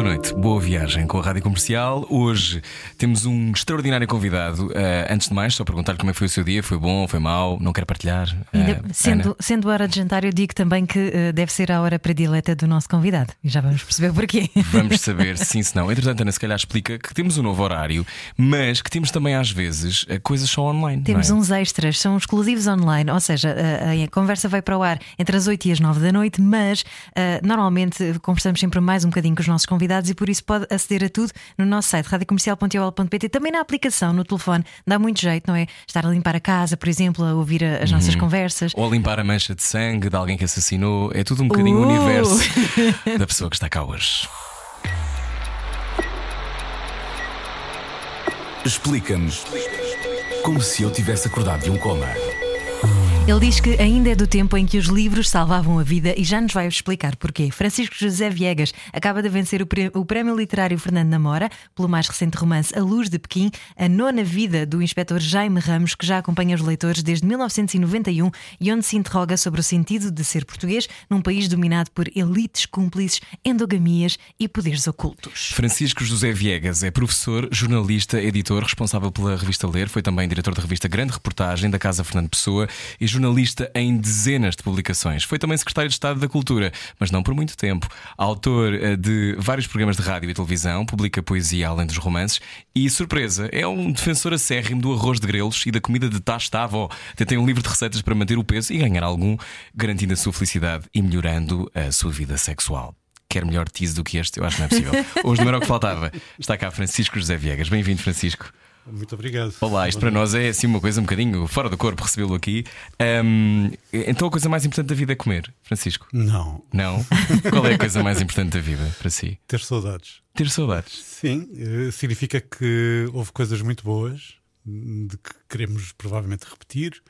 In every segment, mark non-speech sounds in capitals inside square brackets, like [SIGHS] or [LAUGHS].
Boa noite, boa viagem com a Rádio Comercial. Hoje temos um extraordinário convidado. Uh, antes de mais, só perguntar como é foi o seu dia: foi bom, foi mau? Não quer partilhar? Ainda, sendo, sendo hora de jantar, eu digo também que uh, deve ser a hora predileta do nosso convidado. E já vamos perceber porquê. Vamos [LAUGHS] saber, sim, se não. Entretanto, Ana, se calhar explica que temos um novo horário, mas que temos também, às vezes, coisas só online. Temos é? uns extras, são exclusivos online, ou seja, a, a, conversa vai para o ar entre as 8 e as 9 da noite, mas normalmente conversamos sempre mais um bocadinho com os nossos convidados e por isso pode aceder a tudo no nosso site radiocomercial.ol.pt, também na aplicação, no telefone. Dá muito jeito, não é? Estar a limpar a casa, por exemplo, a ouvir as nossas uhum. conversas. Ou a limpar a mancha de sangue de alguém que assassinou. É tudo um bocadinho uh! o universo [LAUGHS] da pessoa que está cá hoje. Explica-nos como se eu tivesse acordado de um coma. Ele diz que ainda é do tempo em que os livros salvavam a vida e já nos vai explicar porquê. Francisco José Viegas acaba de vencer o Prémio Literário Fernando Namora pelo mais recente romance A Luz de Pequim, a nona vida do inspetor Jaime Ramos, que já acompanha os leitores desde 1991 e onde se interroga sobre o sentido de ser português num país dominado por elites cúmplices, endogamias e poderes ocultos. Francisco José Viegas é professor, jornalista, editor, responsável pela revista Ler, foi também diretor da revista Grande Reportagem da Casa Fernando Pessoa e jornalista em dezenas de publicações. Foi também secretário de Estado da Cultura, mas não por muito tempo. Autor eh, de vários programas de rádio e televisão, publica poesia além dos romances e, surpresa, é um defensor acérrimo do arroz de grelos e da comida de tacho da avó. Tem um livro de receitas para manter o peso e ganhar algum, garantindo a sua felicidade e melhorando a sua vida sexual quer melhor tease do que este, eu acho que não é possível. [LAUGHS] Hoje não era o que faltava. Está cá Francisco José Viegas. Bem-vindo, Francisco. Muito obrigado. Olá, isto para nós é assim uma coisa um bocadinho fora do corpo recebê-lo aqui. Um, então a coisa mais importante da vida é comer, Francisco? Não. Não? [LAUGHS] Qual é a coisa mais importante da vida para si? Ter saudades. Ter saudades? Sim, eh, significa que houve coisas muito boas de que queremos provavelmente repetir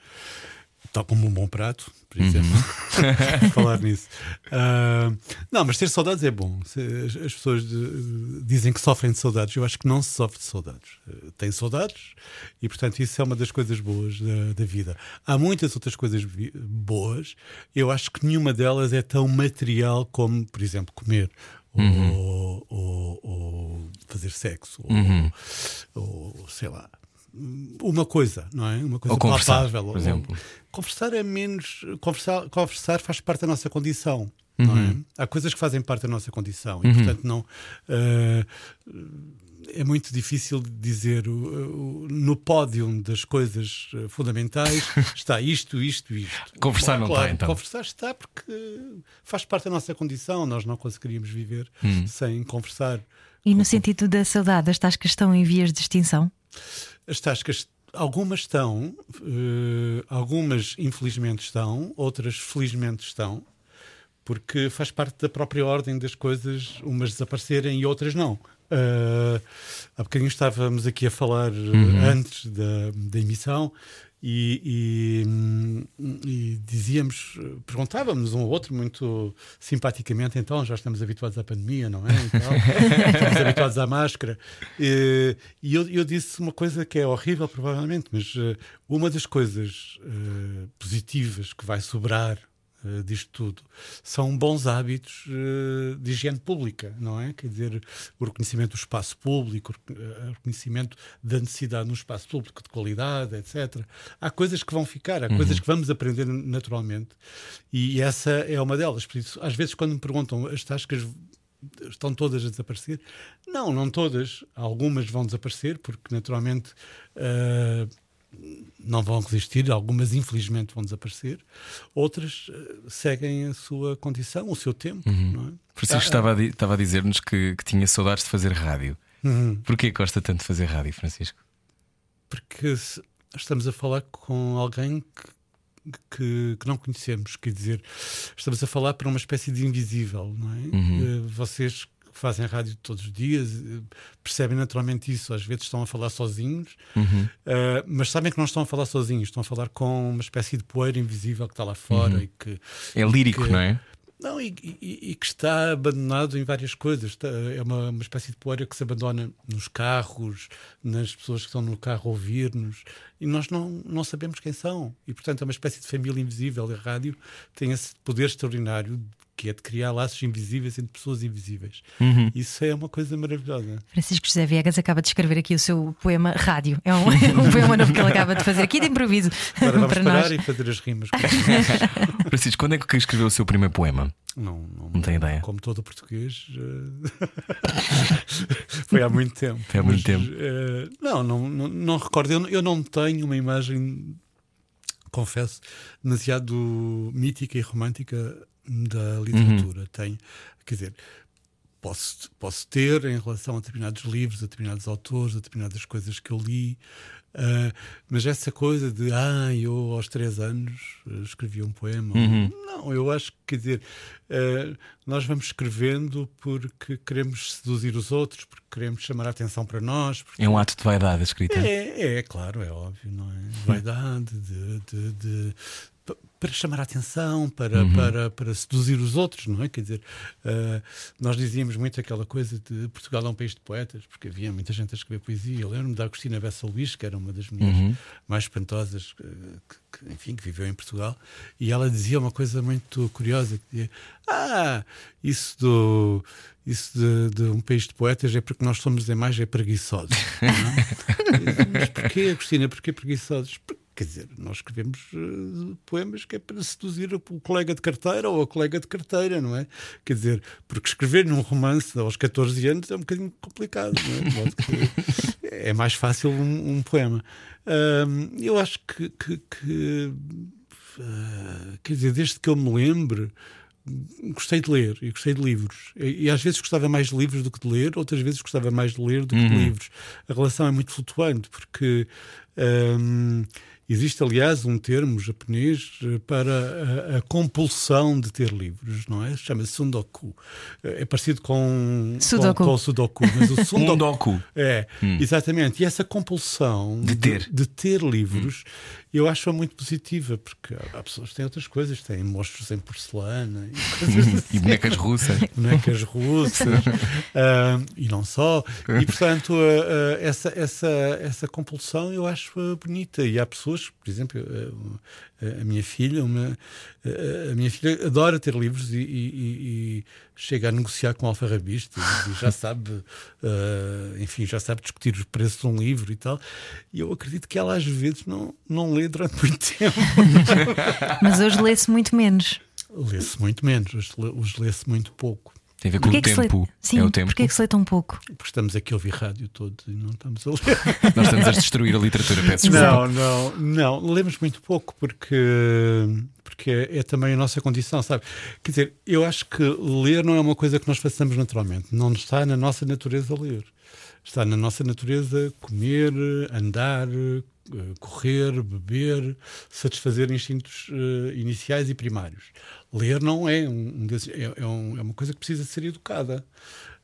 tal como um bom prato, por exemplo, uhum. [LAUGHS] falar nisso. Uh, não, mas ter saudades é bom. As, as pessoas de, dizem que sofrem de saudades. Eu acho que não se sofre de saudades. Uh, tem saudades e, portanto, isso é uma das coisas boas da, da vida. Há muitas outras coisas boas. Eu acho que nenhuma delas é tão material como, por exemplo, comer. Uhum. Ou, ou, ou, fazer sexo, uhum. ou, ou sei lá, uma coisa, não é? Uma coisa ou conversar, palpável. Por exemplo. Conversar é menos. Conversar, conversar faz parte da nossa condição. Uhum. Não é? Uhum. Há coisas que fazem parte da nossa condição e, uhum. portanto, não. Uh, é muito difícil dizer uh, uh, no pódio das coisas uh, fundamentais [LAUGHS] está isto, isto, isto. Conversar Bom, não claro, está, então. Conversar está porque faz parte da nossa condição, nós não conseguiríamos viver hum. sem conversar. E no sentido da saudade, as tascas estão em vias de extinção? As tascas, algumas estão, uh, algumas infelizmente estão, outras felizmente estão, porque faz parte da própria ordem das coisas, umas desaparecerem e outras não. Uh, há bocadinho estávamos aqui a falar uhum. antes da, da emissão e, e, e, dizíamos, perguntávamos um ao outro muito simpaticamente, então já estamos habituados à pandemia, não é? [LAUGHS] estamos habituados à máscara. E, e eu, eu, disse uma coisa que é horrível, provavelmente, mas uh, uma das coisas uh, positivas que vai sobrar uh, disto tudo são bons hábitos uh, de higiene pública, não é? Quer dizer, o reconhecimento do espaço público, o reconhecimento da necessidade no espaço público de qualidade, etc. Há coisas que vão ficar, há uhum. coisas que vamos aprender naturalmente e essa é uma delas. Por isso, às vezes, quando me perguntam as tascas estão todas a desaparecer? Não, não todas. Algumas vão desaparecer, porque naturalmente uh, não vão existir, algumas infelizmente vão desaparecer, outras uh, seguem a sua condição, o seu tempo. Uhum. Não é? Francisco ah, estava, a, estava a dizer-nos que, que, tinha saudades de fazer rádio. Uhum. Porquê gosta tanto de fazer rádio, Francisco? Porque estamos a falar com alguém que, que, que, não conhecemos, quer dizer, estamos a falar para uma espécie de invisível, não é? Uhum. Uh, vocês fazem rádio todos os dias eh, percebem naturalmente isso. Às vezes estão a falar sozinhos, Uhum. uh, mas sabem que não estão a falar sozinhos, estão a falar com uma espécie de poeira invisível que está lá fora Uhum. e que. É lírico, que- não é? Não, e, e- e que está abandonado em várias coisas. Está- É uma, uma espécie de poeira que se abandona nos carros, nas pessoas que estão no carro a ouvir-nos, e nós não, não sabemos quem são. E, portanto, é uma espécie de família invisível. A rádio tem esse poder extraordinário que é de criar laços invisíveis entre pessoas invisíveis. Uhum. Isso é uma coisa maravilhosa. Francisco José Viegas acaba de escrever aqui o seu poema Rádio. É um, [LAUGHS] um poema novo que ele acaba de fazer aqui de improviso Agora vamos para parar nós. e fazer as rimas. [LAUGHS] Francisco, quando é que escreveu o seu primeiro poema? Não, não, Não tenho ideia. Como todo português, eh, [LAUGHS] foi há muito tempo. Foi há muito Mas, tempo. eh, não, não, não, não recordo. Eu, eu não tenho uma imagem, confesso, demasiado mítica e romântica da literatura. Tenho, quer dizer, posso, posso ter em relação a determinados livros, a determinados autores, a determinadas coisas que eu li. ah, mas essa coisa de ah, eu aos três anos eh, escrevi um poema, não, eu acho que quer dizer, ah, nós vamos escrevendo porque queremos seduzir os outros, porque queremos chamar a atenção para nós. É um ato de vaidade a escrita. é, é, claro, é óbvio, não é? Vaidade, de, de- de- para chamar a atenção, para, para, para seduzir os outros, não é? Quer dizer, ah, nós dizíamos muito aquela coisa de Portugal é um país de poetas, porque havia muita gente a escrever poesia. Eu lembro-me da Agostina Bessa Luís, que era uma das mulheres mais espantosas eh, que, que, enfim, que viveu em Portugal, e ela dizia uma coisa muito curiosa, que dizia, ah, isso do isso de, de um país de poetas é porque nós somos em mais é preguiçosos. é? [LAUGHS] Mas porquê, Agostina? Porquê preguiçosos? Porque, quer dizer, nós escrevemos eh, poemas que é para seduzir o colega de carteira ou a colega de carteira, não é? Quer dizer, porque escrever num romance aos 14 anos é um bocadinho complicado, não é? É mais fácil um, um poema. Ahm, eu acho que, que- que, ah, quer dizer, desde que eu me lembre, gostei de ler e gostei de livros. E, e às vezes gostava mais de livros do que de ler, outras vezes gostava mais de ler do que de livros. A relação é muito flutuante, porque existe, aliás, um termo japonês eh, para a, a compulsão de ter livros, não é? Chama-se Sundoku. Eh, É parecido com Sudoku. Com, com o Sudoku, mas o Sundoku. Doku. É, exatamente. E essa compulsão De ter. de, ter livros, eu acho muito positiva, porque há pessoas que têm outras coisas, têm monstros em porcelana e [LAUGHS] coisas assim, E bonecas russas. bonecas russas [LAUGHS] ah, e não só. E portanto, ah, ah, essa, essa, essa compulsão eu acho bonita. E há pessoas, por exemplo, ah, a minha filha, uma, ah, a minha filha adora ter livros e, e- e- chega a negociar com alfarrabistas e já sabe, ah, enfim, já sabe discutir os preços de um livro e tal. E eu acredito que ela às vezes não, não lê durante muito [LAUGHS] tempo. Mas hoje lê-se muito menos. Lê-se muito menos, hoje lê-se muito pouco. Tem a ver com o se lê... tempo. Sim, é o tempo. porquê que se lê tão pouco? Porque estamos aqui a ouvir rádio todo e não estamos a ler. [LAUGHS] Nós estamos a destruir a literatura, peço desculpa. Não, não, não. Lemos muito pouco porque, porque é, é também a nossa condição, sabe? Quer dizer, eu acho que ler não é uma coisa que nós façamos naturalmente. Não está na nossa natureza ler. Está na nossa natureza comer, andar, correr, beber, satisfazer instintos eh, iniciais e primários. Ler não é um, desses, é, é um- é uma coisa que precisa ser educada.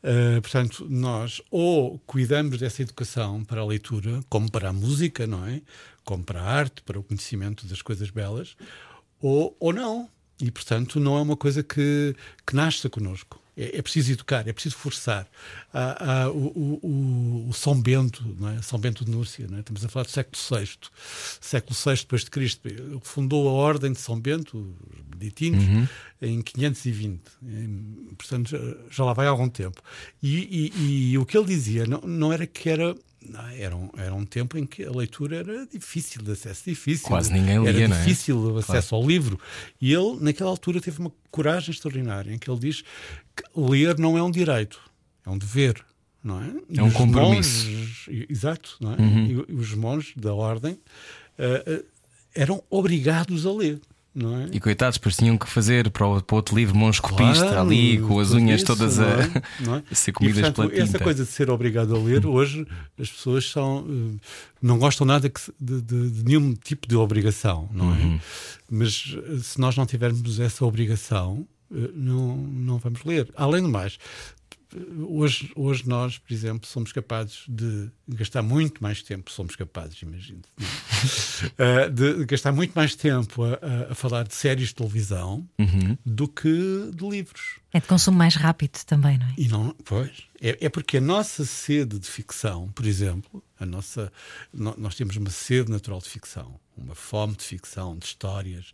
Uh, portanto, nós ou cuidamos dessa educação para a leitura, como para a música, não é? Como para a arte, para o conhecimento das coisas belas, ou, ou não. E, portanto, não é uma coisa que, que nasce connosco. É, é preciso educar, é preciso forçar. Há, há o, o- o- São Bento, não é? São Bento de Núrcia, é? estamos a falar do século VI. Século VI depois de Cristo. Fundou a Ordem de São Bento, os beneditinos, em 520. Em- portanto, já, já lá vai há algum tempo. E, e- e o que ele dizia não, não era que era. Não, era, um, era um tempo em que a leitura era difícil de acesso, difícil. Quase ninguém lia, era não é? difícil o acesso ao livro. E ele, naquela altura, teve uma coragem extraordinária em que ele diz que ler não é um direito, é um dever. Não é? E É um compromisso. monges- exato. Não é? Uhum. E, os monges da ordem eh, eh, eram obrigados a ler. É? E coitados, depois tinham que fazer para o, para outro livro Monge Copista Claro, ali, com as unhas isso, todas a, é? [LAUGHS] Não é? a ser E, comidas portanto, pela essa coisa de ser obrigado a ler, hoje as pessoas são, eh, não gostam nada que de, de- de nenhum tipo de obrigação, não Uhum. é? Mas eh, se nós não tivermos essa obrigação, eh, não, não vamos ler. Além do mais, hoje, hoje nós, por exemplo, somos capazes de gastar muito mais tempo, somos capazes, imagino, uh, [LAUGHS] de gastar muito mais tempo a, a, a falar de séries de televisão Uhum. do que de livros. É de consumo mais rápido também, não é? E não, pois, é, é porque a nossa sede de ficção, por exemplo, a nossa, no- nós temos uma sede natural de ficção, uma fome de ficção, de histórias,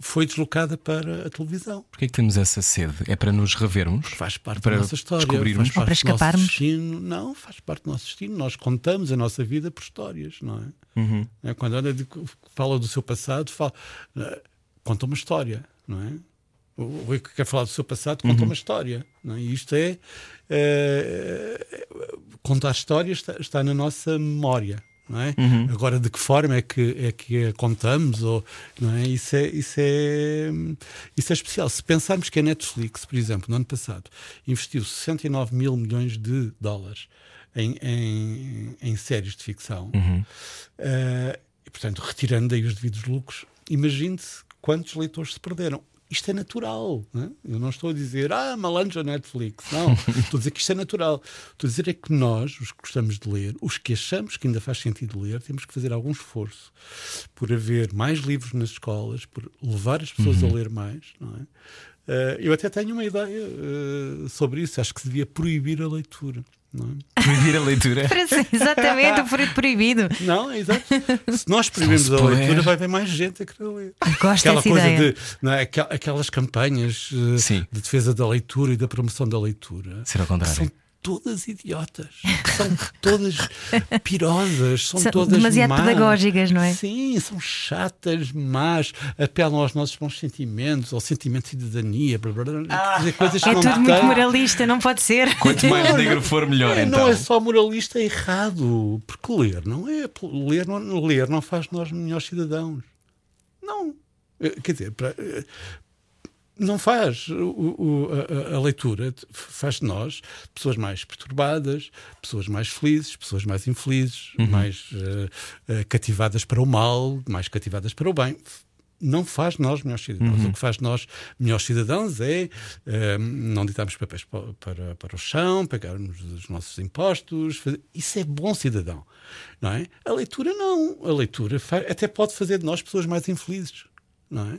foi deslocada para a televisão. Porquê é que temos essa sede? É para nos revermos? Faz parte Para da nossa história, descobrirmos? faz parte Ou para do nosso escaparmos? destino. Não, faz parte do nosso destino. Nós contamos a nossa vida por histórias, não é? Uhum. É, Quando de- fala do seu passado, fala, eh, conta uma história, não é? O Rui que quer falar do seu passado, conta Uhum. uma história. Não é? E isto é. eh, contar histórias está, está na nossa memória. É? Uhum. Agora, de que forma é que, é que a contamos? Ou, não é? Isso, é, isso, é, isso é especial. Se pensarmos que a Netflix, por exemplo, no ano passado, investiu 69 mil milhões de dólares em, em, em séries de ficção, eh, e, portanto, retirando daí os devidos lucros, imagine-se quantos leitores se perderam. Isto é natural. Não é? Eu não estou a dizer, ah, malandro a Netflix. Não. [LAUGHS] estou a dizer que isto é natural. Estou a dizer é que nós, os que gostamos de ler, os que achamos que ainda faz sentido ler, temos que fazer algum esforço por haver mais livros nas escolas, por levar as pessoas a ler mais. Não é? Eh, eu até tenho uma ideia eh, sobre isso. Acho que se devia proibir a leitura. Não é? Proibir a leitura? [LAUGHS] Exatamente, o fruto proibido. Não, é exato. Se nós proibirmos a leitura, vai haver mais gente a querer ler. Gosto Aquela coisa ideia. de. Não é? Aquel- Aquelas campanhas eh, Sim. de defesa da leitura e da promoção da leitura Ser ao contrário. são todas idiotas. São todas pirosas. São, São todas demasiado más. pedagógicas, não é? Sim, são chatas, más, apelam aos nossos bons sentimentos, ao sentimento de cidadania, blá, blá, blá, Quer dizer, coisas que É não tudo muito moralista, não pode ser. Quanto mais negro for, melhor É, então. Não é só moralista, é errado. Porque ler não é. Ler não, ler não faz de nós melhores cidadãos. Não. Eh, Quer dizer, para- eh, não faz. O- o- a, a- leitura faz de nós pessoas mais perturbadas, pessoas mais felizes, pessoas mais infelizes, mais eh, eh, cativadas para o mal, mais cativadas para o bem. Não faz de nós melhores cidadãos. O que faz de nós melhores cidadãos é eh, não ditarmos papéis para, para, para o chão, pagarmos os nossos impostos. fazer- Isso é bom cidadão. Não é? A leitura não. A leitura fa- até pode fazer de nós pessoas mais infelizes não é?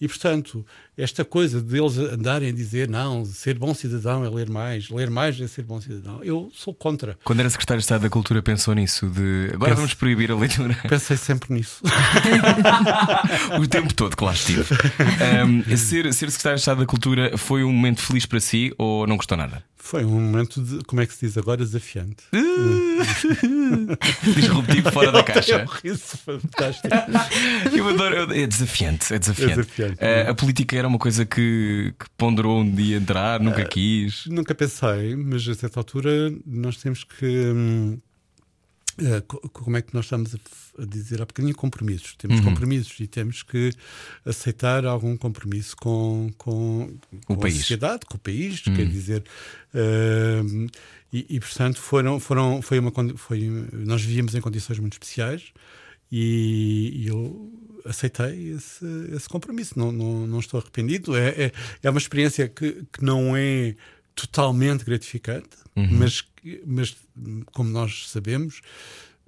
E portanto, esta coisa deles andarem a dizer não, ser bom cidadão é ler mais, ler mais é ser bom cidadão, eu sou contra. Quando era secretário de Estado da Cultura, pensou nisso? De agora Penso. vamos proibir a leitura [LAUGHS] Pensei sempre nisso. [LAUGHS] o tempo todo que lá estive. Ahm, ser, ser secretário de Estado da Cultura foi um momento feliz para si ou não gostou nada? Foi um momento de, como é que se diz agora, desafiante. [LAUGHS] Disruptivo fora da É caixa. um riso fantástico. Eu adoro. É desafiante. É desafiante. É desafiante. Ah, a política era uma coisa que, que ponderou um dia entrar, nunca Ah, quis. Nunca pensei, mas a certa altura nós temos que. hum, co- como é que nós estamos a, dizer há bocadinho compromissos? Temos Uhum. compromissos e temos que aceitar algum compromisso com, com, com a sociedade, com o país, quer dizer. hum, e, e, portanto foram, foram, foi uma, foi, nós vivíamos em condições muito especiais e, e eu aceitei esse, esse compromisso. Não, não, não estou arrependido. É, é, é uma experiência que, que não é totalmente gratificante, mas, que- mas como nós sabemos,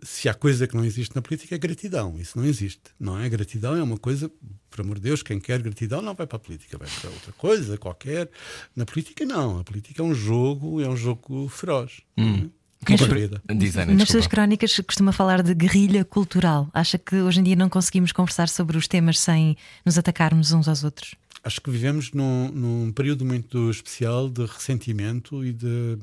se há coisa que não existe na política é gratidão. Isso não existe. Não é? Gratidão é uma coisa, por amor de Deus, quem quer gratidão não vai para a política, vai para outra coisa qualquer. Na política, não. A política é um jogo, é um jogo feroz. não é? Quem Como a espera- vida. Diz, Ana, Nas suas crónicas costuma falar de guerrilha cultural. Acha que hoje em dia não conseguimos conversar sobre os temas sem nos atacarmos uns aos outros? Acho que vivemos num, num período muito especial de ressentimento e, de,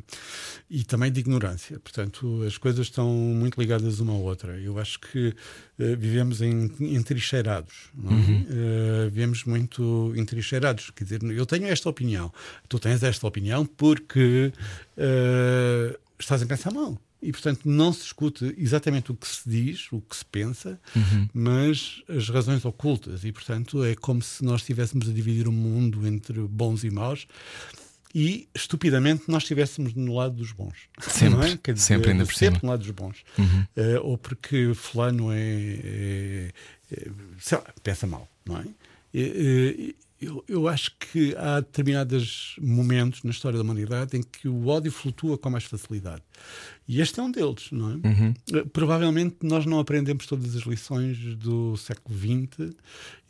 e também de ignorância. Portanto, as coisas estão muito ligadas uma à outra. Eu acho que eh, vivemos em, entrincheirados. Não é? Eh, vivemos muito entrincheirados. Quer dizer, eu tenho esta opinião, tu tens esta opinião porque eh, estás a pensar mal. E, portanto, não se escute exatamente o que se diz, o que se pensa, mas as razões ocultas. E, portanto, é como se nós estivéssemos a dividir o mundo entre bons e maus e, estupidamente, nós estivéssemos no lado dos bons. Sempre, é? Dizer, sempre ainda por sempre cima. no lado dos bons. Eh, ou porque fulano é, é- é- sei lá, pensa mal, não é? E- eu, eu acho que há determinados momentos na história da humanidade em que o ódio flutua com mais facilidade. E este é um deles, não é? Uhum. Provavelmente nós não aprendemos todas as lições do século XX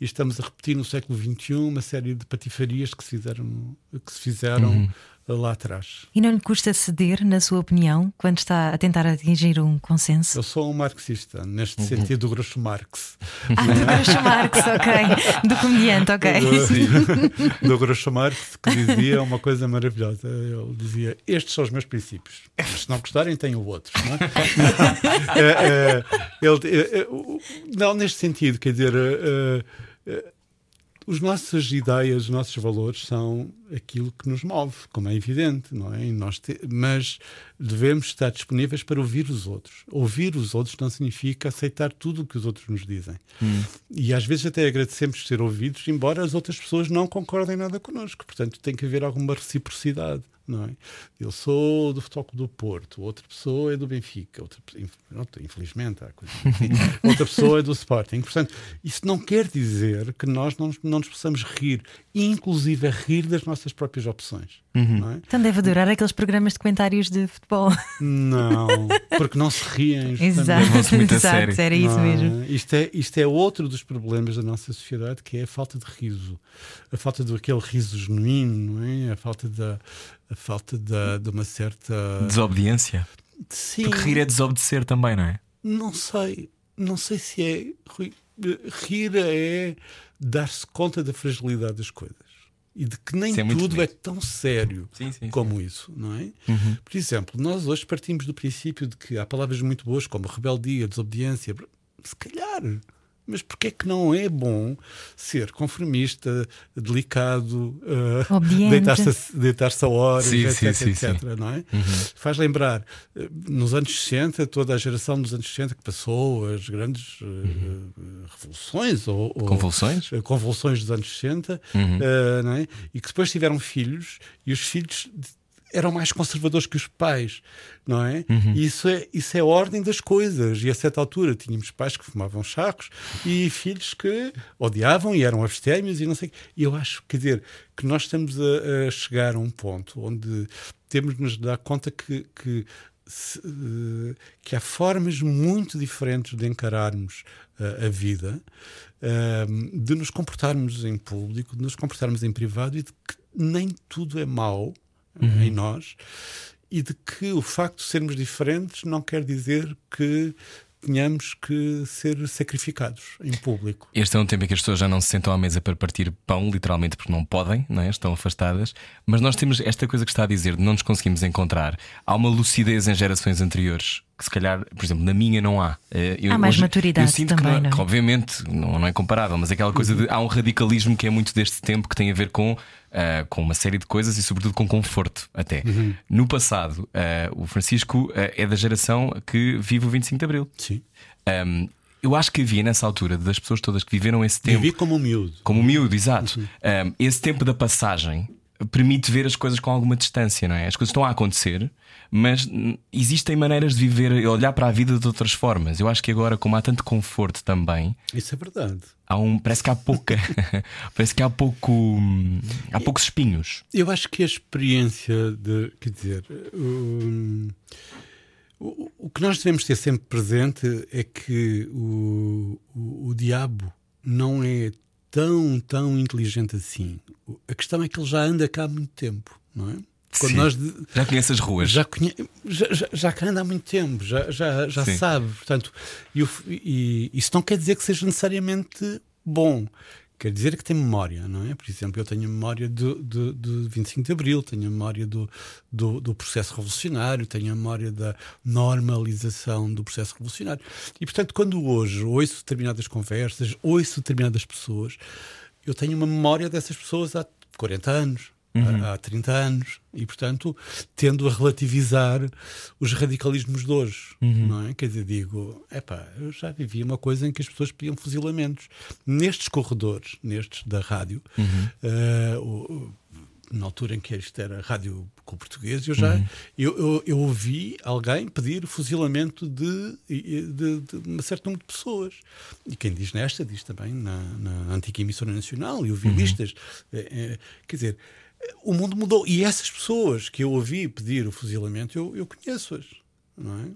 e estamos a repetir no século XXI uma série de patifarias que se fizeram, que se fizeram Uhum. Lá atrás. E não lhe custa ceder, na sua opinião, quando está a tentar atingir um consenso? Eu sou um marxista, neste sentido do Groucho Marx. Ah, do Groucho Marx, ok. Do comediante, ok. do, do Groucho Marx, que dizia uma coisa maravilhosa. Ele dizia: Estes são os meus princípios. Se não gostarem, tenho outros. Não, é? [LAUGHS] É, é, ele, é, é, o- não, neste sentido, quer dizer. é, é, os nossas ideias, os nossos valores são aquilo que nos move, como é evidente, não é? E nós te- mas devemos estar disponíveis para ouvir os outros. Ouvir os outros não significa aceitar tudo o que os outros nos dizem. E às vezes até agradecemos ser ouvidos, embora as outras pessoas não concordem nada connosco. Portanto, tem que haver alguma reciprocidade. Não é? Eu sou do Futebol do Porto, outra pessoa é do Benfica, outra, infelizmente há coisas assim. [LAUGHS] outra pessoa é do Sporting. Portanto, isso não quer dizer que nós não, não nos possamos rir, inclusive a rir das nossas próprias opções. Não, é? Então deve adorar aqueles programas de comentários de futebol. não, [LAUGHS] porque não se riem. Exato, muito a exato, sério. era isso Não é? mesmo. Isto é, isto é outro dos problemas da nossa sociedade, que é a falta de riso. A falta daquele riso genuíno, não é? A falta da. A falta da, de uma certa. Desobediência. Sim, Porque rir é desobedecer também, não é? não sei. Não sei se é. Rir é dar-se conta da fragilidade das coisas. E de que nem Isso é tudo é bonito. tão sério Sim, sim. como isso, não é? Uhum. Por exemplo, nós hoje partimos do princípio de que há palavras muito boas como rebeldia, desobediência. Se calhar. Mas porquê é que não é bom ser conformista, delicado, Obediente. deitar-se deitar a horas, Sim, etc, sim, sim, etc, não é? Faz lembrar, eh, nos anos 60, toda a geração dos anos 60 que passou as grandes eh, eh, revoluções ou, ou- Convulsões? convulsões dos anos 60, eh, não é? e que depois tiveram filhos e os filhos eram mais conservadores que os pais, não é? E isso é isso é a ordem das coisas. E a certa altura tínhamos pais que fumavam charros e filhos que odiavam e eram abstémios e não sei. E eu acho, quer dizer, que nós estamos a, a chegar a um ponto onde temos de nos dar conta que, que eh, que há formas muito diferentes de encararmos eh, a vida, eh, de nos comportarmos em público, de nos comportarmos em privado e de que nem tudo é mau eh, em nós e de que o facto de sermos diferentes não quer dizer que tenhamos que ser sacrificados em público. Este é um tempo em que as pessoas já não se sentam à mesa para partir pão, literalmente porque não podem, não é? estão afastadas. Mas nós temos esta coisa que está a dizer de não nos conseguimos encontrar. Há uma lucidez em gerações anteriores que, se calhar, por exemplo, na minha não há. Eh, eu Há mais hoje- maturidade eu sinto também, que, não é? que, obviamente, não, não é comparável, mas aquela coisa de há um radicalismo que é muito deste tempo que tem a ver com. ah, com uma série de coisas e, sobretudo, com conforto, até. No passado, ah, o Francisco ah, é da geração que vive o 25 de Abril. Sim. Um, eu acho que havia nessa altura das pessoas todas que viveram esse tempo, Vivi como um miúdo. como miúdo, exato. Um, esse tempo da passagem permite ver as coisas com alguma distância, não é? As coisas estão a acontecer, mas existem maneiras de viver e olhar para a vida de outras formas. Eu acho que agora, como há tanto conforto também, Isso é verdade. há um, parece que há pouca, [LAUGHS] parece que há pouco, há poucos espinhos. Eu acho que a experiência de, quer dizer, hum, o, o que nós devemos ter sempre presente é que o, o, o diabo não é tão, tão inteligente assim. A questão é que ele já anda cá há muito tempo, não é? Quando Sim. nós de- Já conhece as ruas. já, conhe... já, já, já cá anda há muito tempo, já, já, já Sim. sabe. Portanto, e, e isso não quer dizer que seja necessariamente bom. Quer dizer que tem memória, não é? Por exemplo, eu tenho memória do, do, do 25 de Abril, tenho memória do, do, do processo revolucionário, tenho memória da normalização do processo revolucionário. E, portanto, quando hoje ouço determinadas conversas, ouço determinadas pessoas, eu tenho uma memória dessas pessoas há 40 anos, há, há 30 anos, e portanto tendo a relativizar os radicalismos de hoje, não é? Quer dizer, digo, epá, eu já vivi uma coisa em que as pessoas pediam fuzilamentos nestes corredores, nestes da rádio. eh, o- o- na altura em que isto era rádio com português, eu já eu, eu, eu ouvi alguém pedir o fuzilamento de, de, de um certo número de pessoas. E quem diz nesta, diz também na, na antiga emissora nacional, e ouvi listas. É, é, quer dizer, o mundo mudou. E essas pessoas que eu ouvi pedir o fuzilamento, eu, eu conheço-as, não é?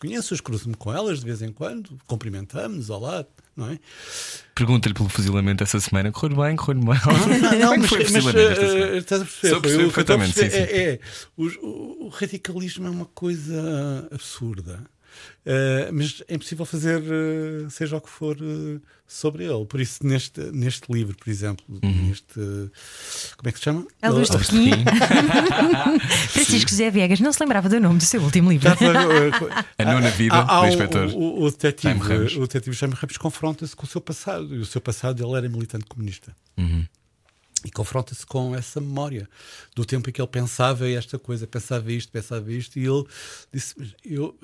Conheço-as, cruzo-me com elas de vez em quando, cumprimentamos, olá, não é? Pergunta-lhe pelo fuzilamento essa semana. Correu bem, correu bem. Não, não, é que mas, foi mas, eh, estás a perceber? Foi perfeitamente, sim, sim. É, é, o, o radicalismo é uma coisa absurda. Eh, mas é impossível fazer eh, seja o que for eh, sobre ele. Por isso, neste, neste livro, por exemplo, Uhum. neste. Como é que se chama? A luz de Pequim. Francisco José Viegas não se lembrava do nome do seu último livro. [LAUGHS] A nona vida Há- há do inspetor. O, o detetive, Jaime Ramos. o detetive Jaime Ramos confronta-se com o seu passado. E o seu passado ele era militante comunista. Uhum. E confronta-se com essa memória do tempo em que ele pensava esta coisa, pensava isto, pensava isto, e ele disse: "Mas Eu,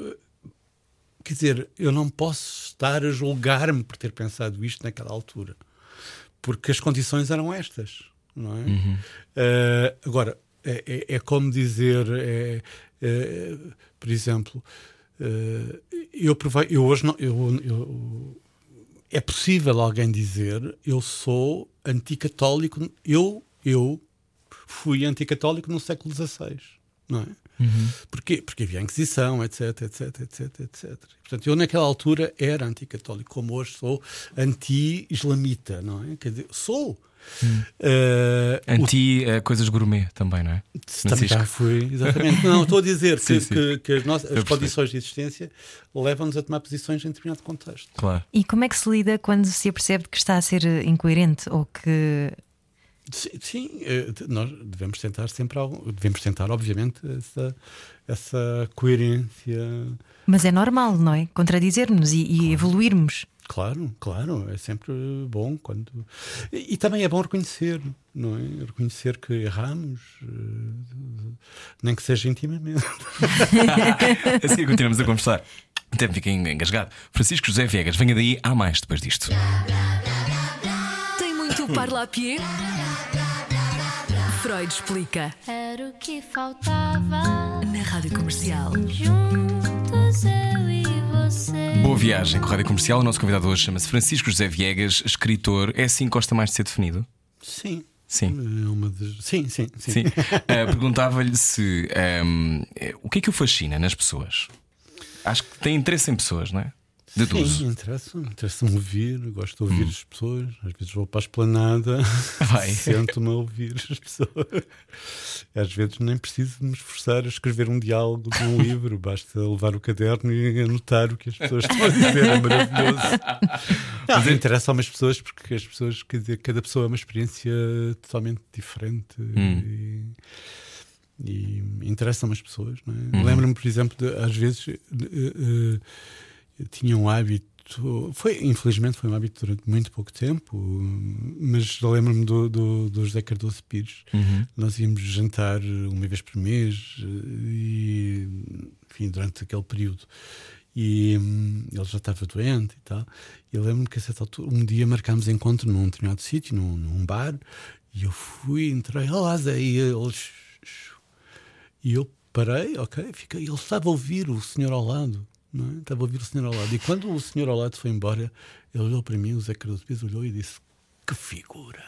quer dizer, eu não posso estar a julgar-me por ter pensado isto naquela altura, porque as condições eram estas, não é? Eh, agora, é, é- é como dizer, é- é, por exemplo, eh, eu, provei, eu hoje não. Eu, eu- é possível alguém dizer eu sou anticatólico, eu, eu fui anticatólico no século XVI, não é? Porquê? Porque havia a Inquisição, etc, etc, etc, etc. Portanto, eu naquela altura era anticatólico, como hoje sou anti-islamita, não é? Quer dizer, sou. Eh, o Anti eh, coisas gourmet também, não é? também já fui, exatamente. Não, estou a dizer [LAUGHS] Sim, que, sim. que- que as, nossas, as condições de existência levam-nos a tomar posições em determinado contexto. Claro. E como é que se lida quando se apercebe que está a ser incoerente ou que. Sim, eh, nós devemos tentar sempre algo, devemos tentar, obviamente, essa, essa coerência. Mas é normal, não é? Contradizer-nos e, e evoluirmos. Claro, claro, é sempre bom quando. E, e também é bom reconhecer, não é? Reconhecer que erramos, eh, nem que seja intimamente. A [LAUGHS] seguir continuamos a conversar. Até me fiquei engasgado. Francisco José Viegas, venha daí, há mais depois disto. Tem muito parlapié? Freud explica Era o que faltava. na Rádio Comercial. Juntos eu e você. Boa viagem com a Rádio Comercial. O nosso convidado hoje chama-se Francisco José Viegas, escritor. É assim que gosta mais de ser definido? Sim. Sim. É uma das... sim, sim, sim. Sim. [LAUGHS] Ah, Perguntava-lhe se. ahm, eh, o que é que o fascina nas pessoas? Acho que tem interesse em pessoas, não é? Deduzo. Sim, interessa-me, interessa-me ouvir, gosto de ouvir as pessoas. Às vezes vou para a esplanada, [LAUGHS] sento-me a ouvir as pessoas. Às vezes nem preciso de me esforçar a escrever um diálogo de um [LAUGHS] livro, basta levar o caderno e anotar o que as pessoas estão a dizer, é maravilhoso. Não, interessa-me as pessoas porque as pessoas, quer dizer, cada pessoa é uma experiência totalmente diferente. E... E interessam as pessoas, não é? Lembro-me, por exemplo, de, às vezes eh, eh, tinha um hábito, foi, infelizmente foi um hábito durante muito pouco tempo, mas lembro-me do, do, do José Cardoso Pires. Nós íamos jantar uma vez por mês eh, e, enfim, durante aquele período. E hum, ele já estava doente e tal. E eu lembro-me que a certa altura, um dia marcámos encontro num determinado sítio, num, num bar, e eu fui, entrei, olá Zé, e ele. E eu parei, ok, fiquei. Ele estava a ouvir o senhor ao lado, é? Estava a ouvir o senhor ao lado. E quando o senhor ao lado foi embora, ele olhou para mim, o Zé Cardoso Pires olhou e disse: Que figura,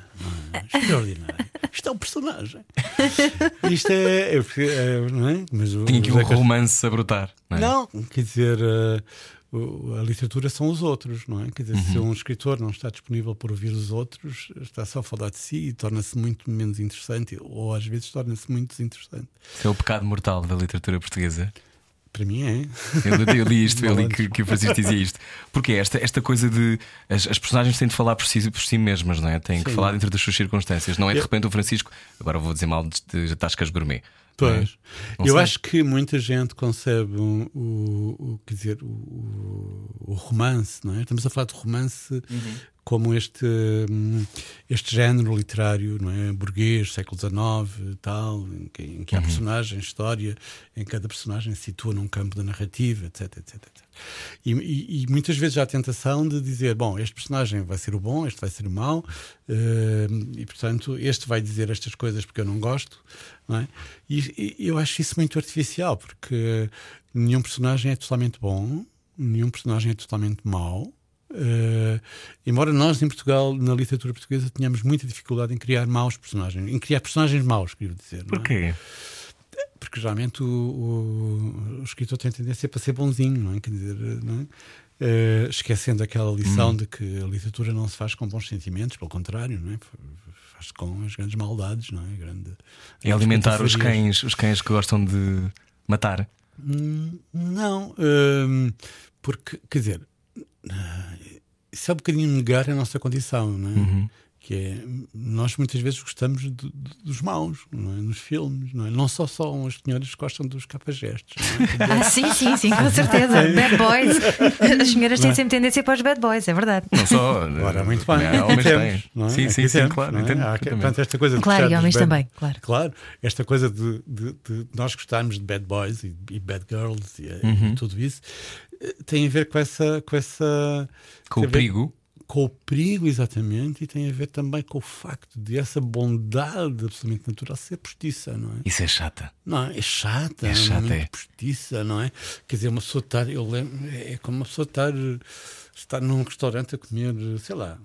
é? extraordinário. Isto é um personagem. [LAUGHS] Isto é. é, é, não é? Mas o, Tinha aqui o um romance a brotar. Não, é? não, quer dizer, o- a literatura são os outros, não é? Quer dizer, se um escritor não está disponível para ouvir os outros, está só a falar de si e torna-se muito menos interessante, ou às vezes torna-se muito desinteressante. Isso é o pecado mortal da literatura portuguesa. Para mim é. Eu, eu li isto, eu li Malandro. que, que o Francisco dizia isto. Porque é esta, esta coisa de. As, as personagens têm de falar por si, por si mesmas, não é? Têm que Sim. falar dentro das suas circunstâncias. Não é de repente o Francisco. Agora vou dizer mal de, de tascas gourmet. É? Pois. Não Eu sei. acho que muita gente concebe o, o, quer dizer, o, o romance, não é? Estamos a falar de romance como este, hum, este género literário, não é? Burguês, século XIX, tal, em que, em que há personagem, história, em que cada personagem se situa num campo da narrativa, etc, etc, etc. E, e- e muitas vezes há a tentação de dizer: bom, este personagem vai ser o bom, este vai ser o mau, eh, e portanto este vai dizer estas coisas porque eu não gosto, é? E, e eu acho isso muito artificial, porque nenhum personagem é totalmente bom, nenhum personagem é totalmente mau. Eh, embora nós em Portugal, na literatura portuguesa, tenhamos muita dificuldade em criar maus personagens, em criar personagens maus, queria dizer. é? Porquê? Porque geralmente o, o- o escritor tem tendência para ser bonzinho, não é? Quer dizer, não é? Eh, esquecendo aquela lição de que a literatura não se faz com bons sentimentos, pelo contrário, não é? Faz-se com as grandes maldades, não é? Grande, É alimentar os cães, os cães que gostam de matar. Hum, Não, hum, porque, quer dizer, ah, isso é um bocadinho negar a nossa condição, não é? Que é, nós muitas vezes gostamos de- de- dos maus, não é? Nos filmes, não é? Não só são as senhoras que gostam dos capagestes, é? [LAUGHS] Ah, sim, sim, sim, com certeza. Bad boys. [LAUGHS] As senhoras têm sempre tendência para os bad boys, é verdade. Não só. Ora, muito bem. Não, homens Temos, não é? Sim, sim, sim, temos, claro. não é? entendo Há, portanto, esta coisa de Claro, e homens bad- também, claro. Claro, esta coisa de, de- de nós gostarmos de bad boys e, e bad girls e, Uhum. e tudo isso eh, tem a ver com essa. Com, essa, Com o perigo. Com o perigo, exatamente, e tem a ver também com o facto de essa bondade absolutamente natural ser postiça, não é? Isso é chata. Não, é chata, É chata, muito é. postiça, não é? Quer dizer, uma pessoa estar, eu lembro, é como uma pessoa estar, estar num restaurante a comer, sei lá,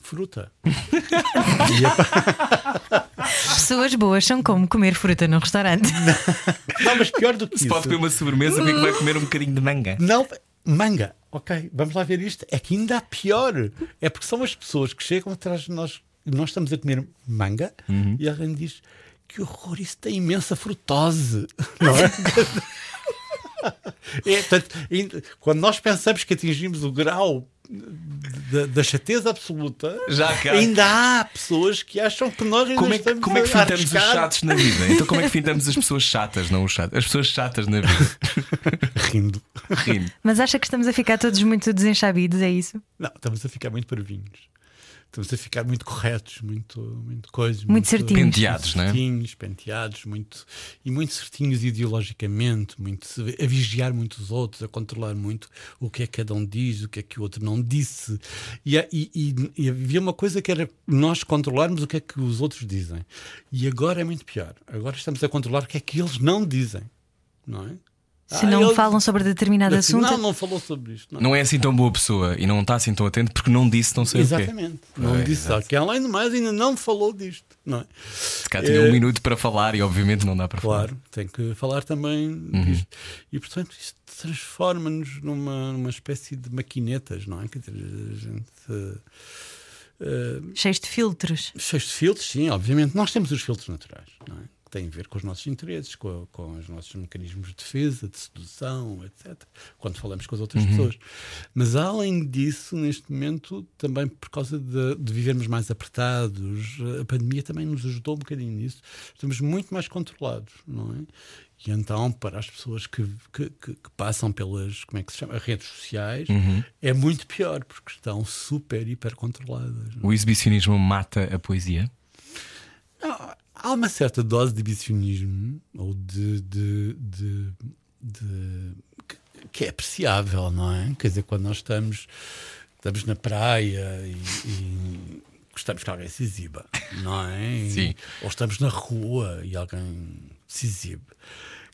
fruta. [LAUGHS] E epá, Pessoas boas são como comer fruta num restaurante. [LAUGHS] não, mas pior do que Se isso. pode comer uma sobremesa, porque é que vai comer um bocadinho de manga? Não, manga. Ok, vamos lá ver isto. É que ainda há pior. É porque são as pessoas que chegam atrás de nós. Nós estamos a comer manga e alguém diz que horror, isso tem imensa frutose. [LAUGHS] Não é? É, portanto, quando nós pensamos que atingimos o grau da, da chateza absoluta, Já cá. ainda há pessoas que acham que nós ainda Como é, que, estamos como é que fintamos os chatos na vida? Então, como é que fintamos as pessoas chatas, não os chatos? As pessoas chatas na vida. [LAUGHS] rindo. Rindo. Mas acha que estamos a ficar todos muito desenchabidos, é isso? Não, estamos a ficar muito parvinhos. Estamos a ficar muito corretos, muito, muito coisas. Muito certinhos. Penteados, não é? certinhos, penteados, muito, e muito certinhos ideologicamente, muito, a vigiar muito os outros, a controlar muito o que é que cada um diz, o que é que o outro não disse. E, e- e- e havia uma coisa que era nós controlarmos o que é que os outros dizem. E agora é muito pior. Agora estamos a controlar o que é que eles não dizem. Não é? Se Ah, não ele- falam sobre determinado assim, assunto. Não, não falou sobre isto. não. Não é assim tão boa pessoa e não está assim tão atento porque não disse não sei o quê. Exatamente. Não Pois, disse exato. que além do mais ainda não falou disto, não é? Se cá tinha um É. minuto para falar e obviamente não dá para Claro, tem que falar também disto. E portanto isto transforma-nos numa, numa espécie de maquinetas, não é? Quer dizer, a gente. eh, Cheios de filtros. cheios de filtros, sim, obviamente. Nós temos os filtros naturais, não é? Que têm a ver com os nossos interesses, com, com os nossos mecanismos de defesa, de sedução, etc. Quando falamos com as outras pessoas. Mas além disso, neste momento, também por causa de, de vivermos mais apertados, a pandemia também nos ajudou um bocadinho nisso. Estamos muito mais controlados, não é? E então, para as pessoas que, que, que- que passam pelas, como é que se chama, redes sociais, é muito pior, porque estão super, hiper controladas. é? O exibicionismo mata a poesia. Não, há uma certa dose de exibicionismo ou de, de, de- de- que- que é apreciável, não é? Quer dizer, quando nós estamos, estamos na praia e, e gostamos que alguém se exiba, não é? Sim. Ou estamos na rua e alguém se exibe.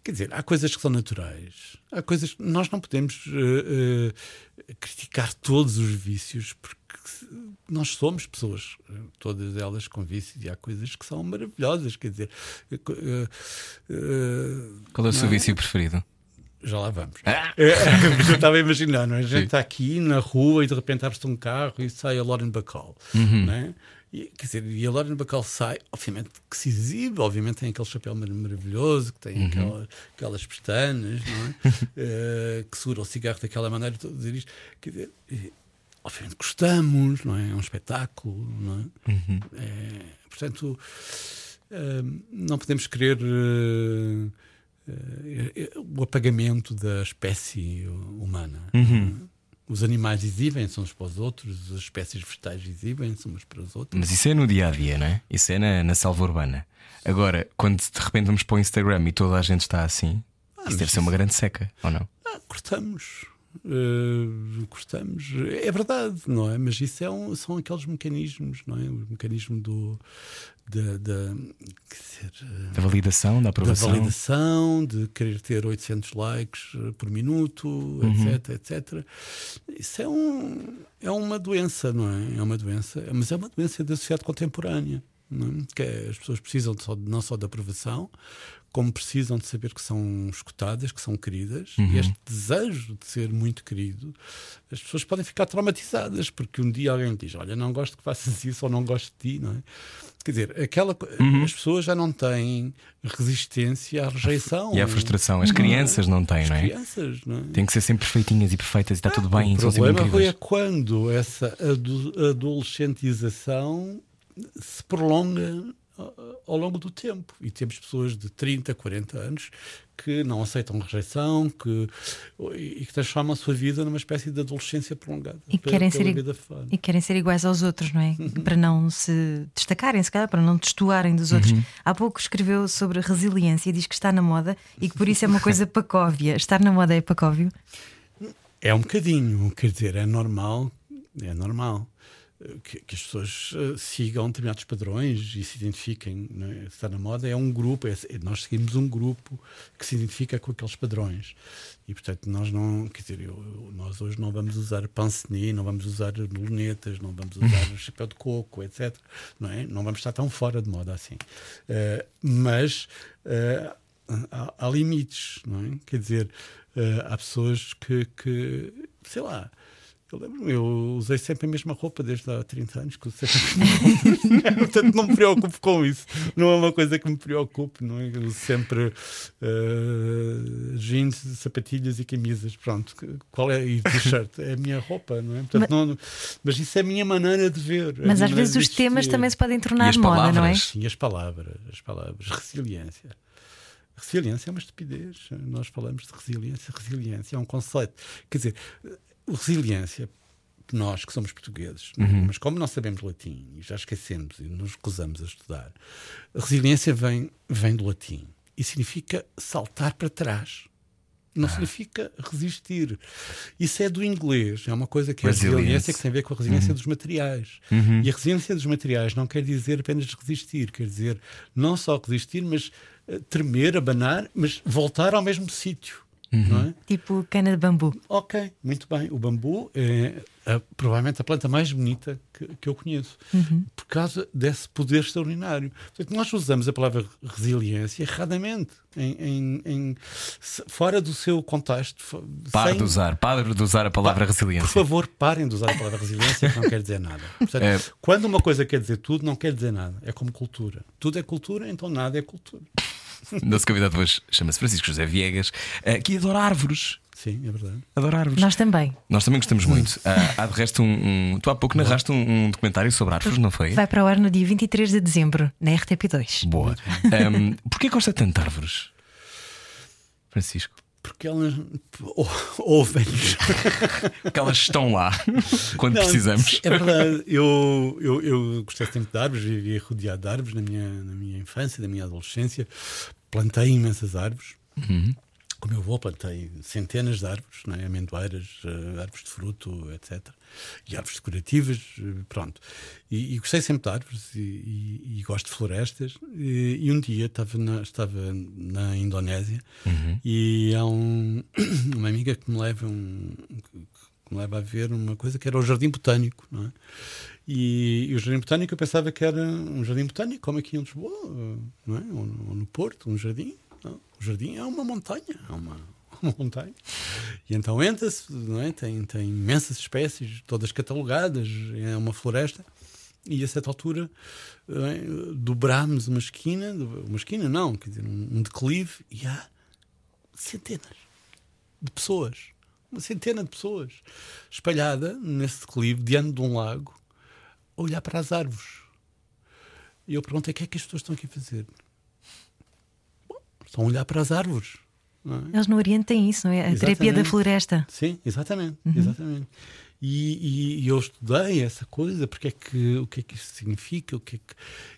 Quer dizer, há coisas que são naturais, há coisas que nós não podemos eh, eh, criticar todos os vícios, porque nós somos pessoas, eh, todas elas com vícios, e há coisas que são maravilhosas. Quer dizer, eh, eh, Qual é o seu vício preferido? já lá vamos. Ah! [LAUGHS] É, eu estava a imaginar, não é? A gente está aqui na rua e de repente abre-se um carro e sai a Lauren Bacall. Uhum. Não é? e, quer dizer, e a Lauren Bacall sai, obviamente que se exibe, obviamente tem aquele chapéu mar- maravilhoso, que Uhum. tem aquela- aquelas pestanas, não é? [LAUGHS] Eh, que segura o cigarro daquela maneira, dizer isto. Quer dizer, obviamente gostamos, não é? É um espetáculo, não é? Uhum. É, portanto, eh, não podemos querer. eh, eh, o apagamento da espécie humana. Uhum. Os animais exibem-se uns para os outros, as espécies vegetais exibem-se umas para as outras. Mas isso é no dia a dia, não é? Isso é na, na selva urbana. Agora, quando de repente vamos para o Instagram e toda a gente está assim, isso mas deve ser uma grande seca, ou não? Ah, cortamos. Uh, cortamos. É verdade, não é? Mas isso é um- são aqueles mecanismos, não é? O mecanismo do. Da, da, dizer, eh, Da validação, da da aprovação. validação, de querer ter 800 likes eh, por minuto, Uhum. etc, etc. Isso é, um, é uma doença, não é? É uma doença, mas é uma doença da sociedade contemporânea. Não é? Que é, as pessoas precisam de só- não só de aprovação, como precisam de saber que são escutadas, que são queridas, Uhum. e este desejo de ser muito querido, as pessoas podem ficar traumatizadas, porque um dia alguém diz: Olha, não gosto que faças isso ou não gosto de ti, não é? Quer dizer, aquela, Uhum. as pessoas já não têm resistência à rejeição. E a frustração. As crianças não têm, não é? crianças, não é? Têm que ser sempre perfeitinhas e perfeitas e está tudo bem, o problema foi é quando essa ado- adolescentização se prolonga ah, ao longo do tempo. E temos pessoas de 30, 40 anos que não aceitam rejeição que, e que transformam a sua vida numa espécie de adolescência prolongada. E querem ser, e querem ser iguais aos outros, não é? Uhum. Para não se destacarem, se calhar, para não destoarem dos outros. Uhum. Há pouco escreveu sobre resiliência e diz que está na moda e que por isso é uma coisa [LAUGHS] pacóvia. Estar na moda é pacóvio? É um bocadinho, quer dizer, é normal, é normal que, que as pessoas eh, sigam determinados padrões e se identifiquem. É? Está na moda, é um grupo, é- é- nós seguimos um grupo que se identifica com aqueles padrões. E portanto, nós não, quer dizer, eu- nós hoje não vamos usar panceni, não vamos usar lunetas, não vamos usar [LAUGHS] chapéu de coco, etc. Não, é? não vamos estar tão fora de moda assim. Eh, mas eh, há, há limites, não é? Quer dizer, eh, há pessoas que, que, sei lá, eu lembro eu usei sempre a mesma roupa desde há 30 anos, que sempre a mesma roupa. portanto não me preocupo com isso. Não é uma coisa que me preocupe, não é? Eu uso sempre eh, jeans, sapatilhas e camisas, pronto. Qual é? E t-shirt, é a minha roupa, não é? Portanto, não- mas isso é a minha maneira de ver. Mas às vezes os temas também se podem tornar as moda, não é? Sim, as palavras, as palavras. Resiliência. Resiliência é uma estupidez. Nós falamos de resiliência. Resiliência é um conceito. Quer dizer, resiliência, nós que somos portugueses, mas como não sabemos latim e já esquecemos e nos recusamos a estudar, a resiliência vem, vem do latim e significa saltar para trás. Não significa resistir. Isso é do inglês. É uma coisa que é resiliência que tem a ver com a resiliência dos materiais. E a resiliência dos materiais não quer dizer apenas resistir, quer dizer não só resistir, mas eh, tremer, abanar, mas voltar ao mesmo sítio. Não é? Tipo cana de bambu. Ok, muito bem. O bambu é a- provavelmente a planta mais bonita que, que eu conheço, por causa desse poder extraordinário. Portanto, nós usamos a palavra resiliência erradamente, em, em- em- fora do seu contexto. Pare sem- de usar, pare de usar a palavra Por resiliência. favor, parem de usar a palavra resiliência, que não quer dizer nada. [LAUGHS] Portanto, É. Quando uma coisa quer dizer tudo, não quer dizer nada. É como cultura. Tudo é cultura, então nada é cultura. [LAUGHS] Nosso convidado hoje chama-se Francisco José Viegas, eh, que adora árvores. Sim, é verdade. Adora árvores. Nós também. Nós também gostamos muito. Ah, há de resto um, um- Tu há pouco narraste um, um documentário sobre árvores, não foi? Vai para o ar no dia 23 de dezembro, na RTP2. Boa. Um, Porquê gosta tanto de árvores? Francisco. Porque elas ou- ouvem-nos. [LAUGHS] Porque elas estão lá quando Não, precisamos. É verdade. Eu, eu, eu gostei sempre de árvores, vivia rodeado de árvores na minha, na minha infância, na minha adolescência. Plantei imensas árvores. Com o meu avô plantei centenas de árvores, não é? amendoeiras, eh, árvores de fruto, etc. E árvores decorativas, eh, pronto. E, e gostei sempre de árvores e, e- e gosto de florestas. E, um dia estava na, estava na Indonésia e há um, [CLEARS THROAT] uma amiga que me leva um, que me leva a ver uma coisa que era o Jardim Botânico, não é? E, e o Jardim Botânico eu pensava que era um jardim botânico, como aqui em Lisboa, não é? ou, no, ou no Porto, um jardim. Não. O jardim é uma montanha, é uma montanha. E então entra-se, não é? Tem, tem imensas espécies, todas catalogadas, é uma floresta. E a certa altura é? dobrámos uma esquina, uma esquina não, quer dizer, um, um declive, e há centenas de pessoas, uma centena de pessoas, espalhada nesse declive, diante de um lago, a olhar para as árvores. E eu perguntei: o que é que as pessoas estão aqui a fazer? Bom, estão a olhar para as árvores. Não é? Eles no Oriente têm isso, não é? A terapia da Exatamente. floresta. Sim, exatamente, exatamente. E, e- e eu estudei essa coisa, porque é que, o que é que isso significa, o que é que...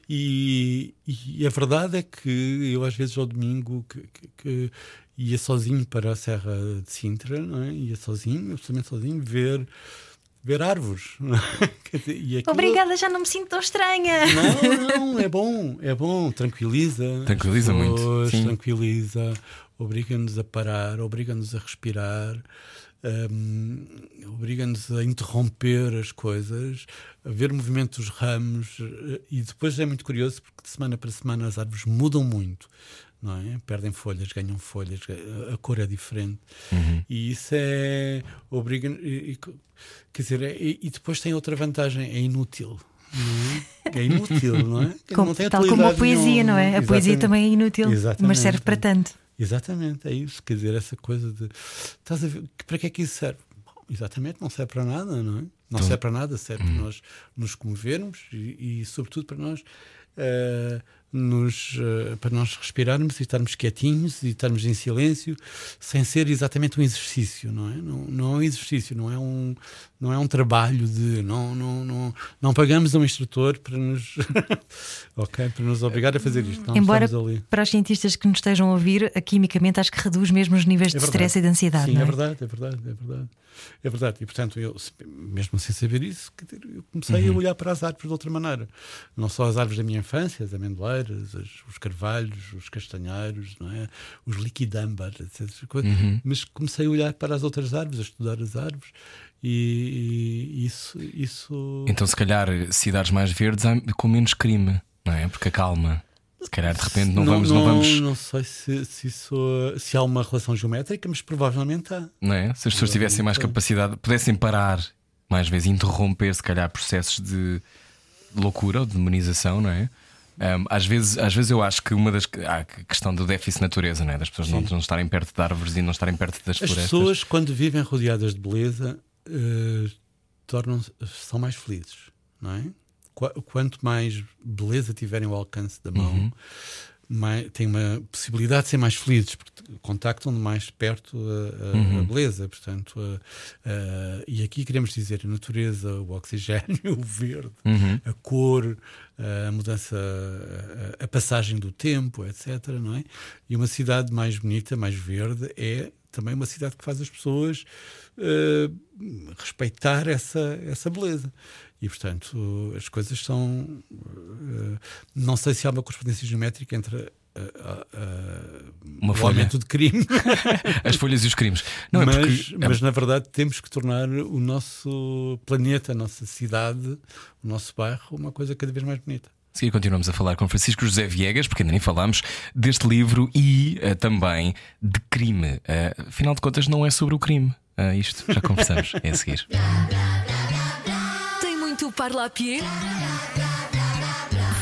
E, e a verdade é que eu às vezes ao domingo que, que- que ia sozinho para a Serra de Sintra, não é? ia sozinho, absolutamente sozinho, ver, ver árvores. [LAUGHS] é? Dizer, e aquilo- Obrigada, já não me sinto tão estranha. não, não, é bom, é bom, tranquiliza. Tranquiliza muito, pessoas, sim. Tranquiliza, obriga-nos a parar, obriga-nos a respirar, hum, obriga-nos a interromper as coisas, a ver o movimento dos ramos. eh, E depois é muito curioso porque de semana para semana as árvores mudam muito. Não é? Perdem folhas, ganham folhas, a- a cor é diferente. E isso é. obriga Quer dizer, é- e, depois tem outra vantagem: é inútil. não é? É inútil, não é? [LAUGHS] Como- não tem tal como a poesia, nenhuma. não é? A poesia Exatamente. também é inútil, mas Exatamente. serve para tanto. Exatamente, é isso. Quer dizer, essa coisa de. Estás a ver? Para que é que isso serve? Bom, exatamente, não serve para nada, não é? Não serve para nada, serve para nós nos comovermos e, e, sobretudo, para nós. eh, nos, eh, para nós respirarmos e estarmos quietinhos e estarmos em silêncio sem ser exatamente um exercício não é não, não é um exercício não é um não é um trabalho de não não não, não pagamos a um instrutor para nos [LAUGHS] ok para nos obrigar a fazer isto não Embora para os cientistas que nos estejam a ouvir, a quimicamente acho que reduz mesmo os níveis de É verdade. stress e de ansiedade. Sim, é é? verdade, é verdade, é verdade. É verdade. E portanto, eu, mesmo sem saber isso, eu comecei a olhar para as árvores de outra maneira. Não só as árvores da minha infância, as amendoeiras, as- os carvalhos, os castanheiros, não é? os liquidâmbar, etc. coisas. Mas comecei a olhar para as outras árvores, a estudar as árvores. E, e isso, isso Então, se calhar, cidades mais verdes com menos crime, não é? Porque acalma. Se calhar de repente não, vamos, não, vamos, não sei se, se, isso, se há uma relação geométrica, mas provavelmente há. não é? Se as pessoas tivessem mais capacidade, pudessem parar mais vezes, interromper, se calhar, processos de loucura ou de demonização, não é? Um, às, vezes, às vezes eu acho que uma das. Há a questão do déficit de natureza, não é? Das pessoas não, não estarem perto de árvores e não estarem perto das As florestas. pessoas, quando vivem rodeadas de beleza, eh, tornam-se são mais felizes, não é? Qua- Quanto mais beleza tiverem ao alcance da mão, Uhum. mai- têm uma possibilidade de ser mais felizes, contactam de mais perto a, a- Uhum. a beleza. Portanto, a- e aqui queremos dizer a natureza, o oxigênio, [LAUGHS] o verde, Uhum. a cor, a mudança, a, passagem do tempo, etc. Não é? E uma cidade mais bonita, mais verde, é também uma cidade que faz as pessoas eh, respeitar essa, essa beleza. E, portanto, as coisas são. eh, não sei se há uma correspondência geométrica entre. Uma o folha. aumento de crime, [LAUGHS] As folhas e os crimes. Não, é mas, porque. mas na verdade temos que tornar o nosso planeta, a nossa cidade, o nosso bairro, uma coisa cada vez mais bonita. Seguir continuamos a falar com Francisco José Viegas, porque ainda nem falámos deste livro e eh, também de crime. Eh, afinal de contas, não é sobre o crime. Ah, isto já conversamos. é a seguir. Tem muito parlapié?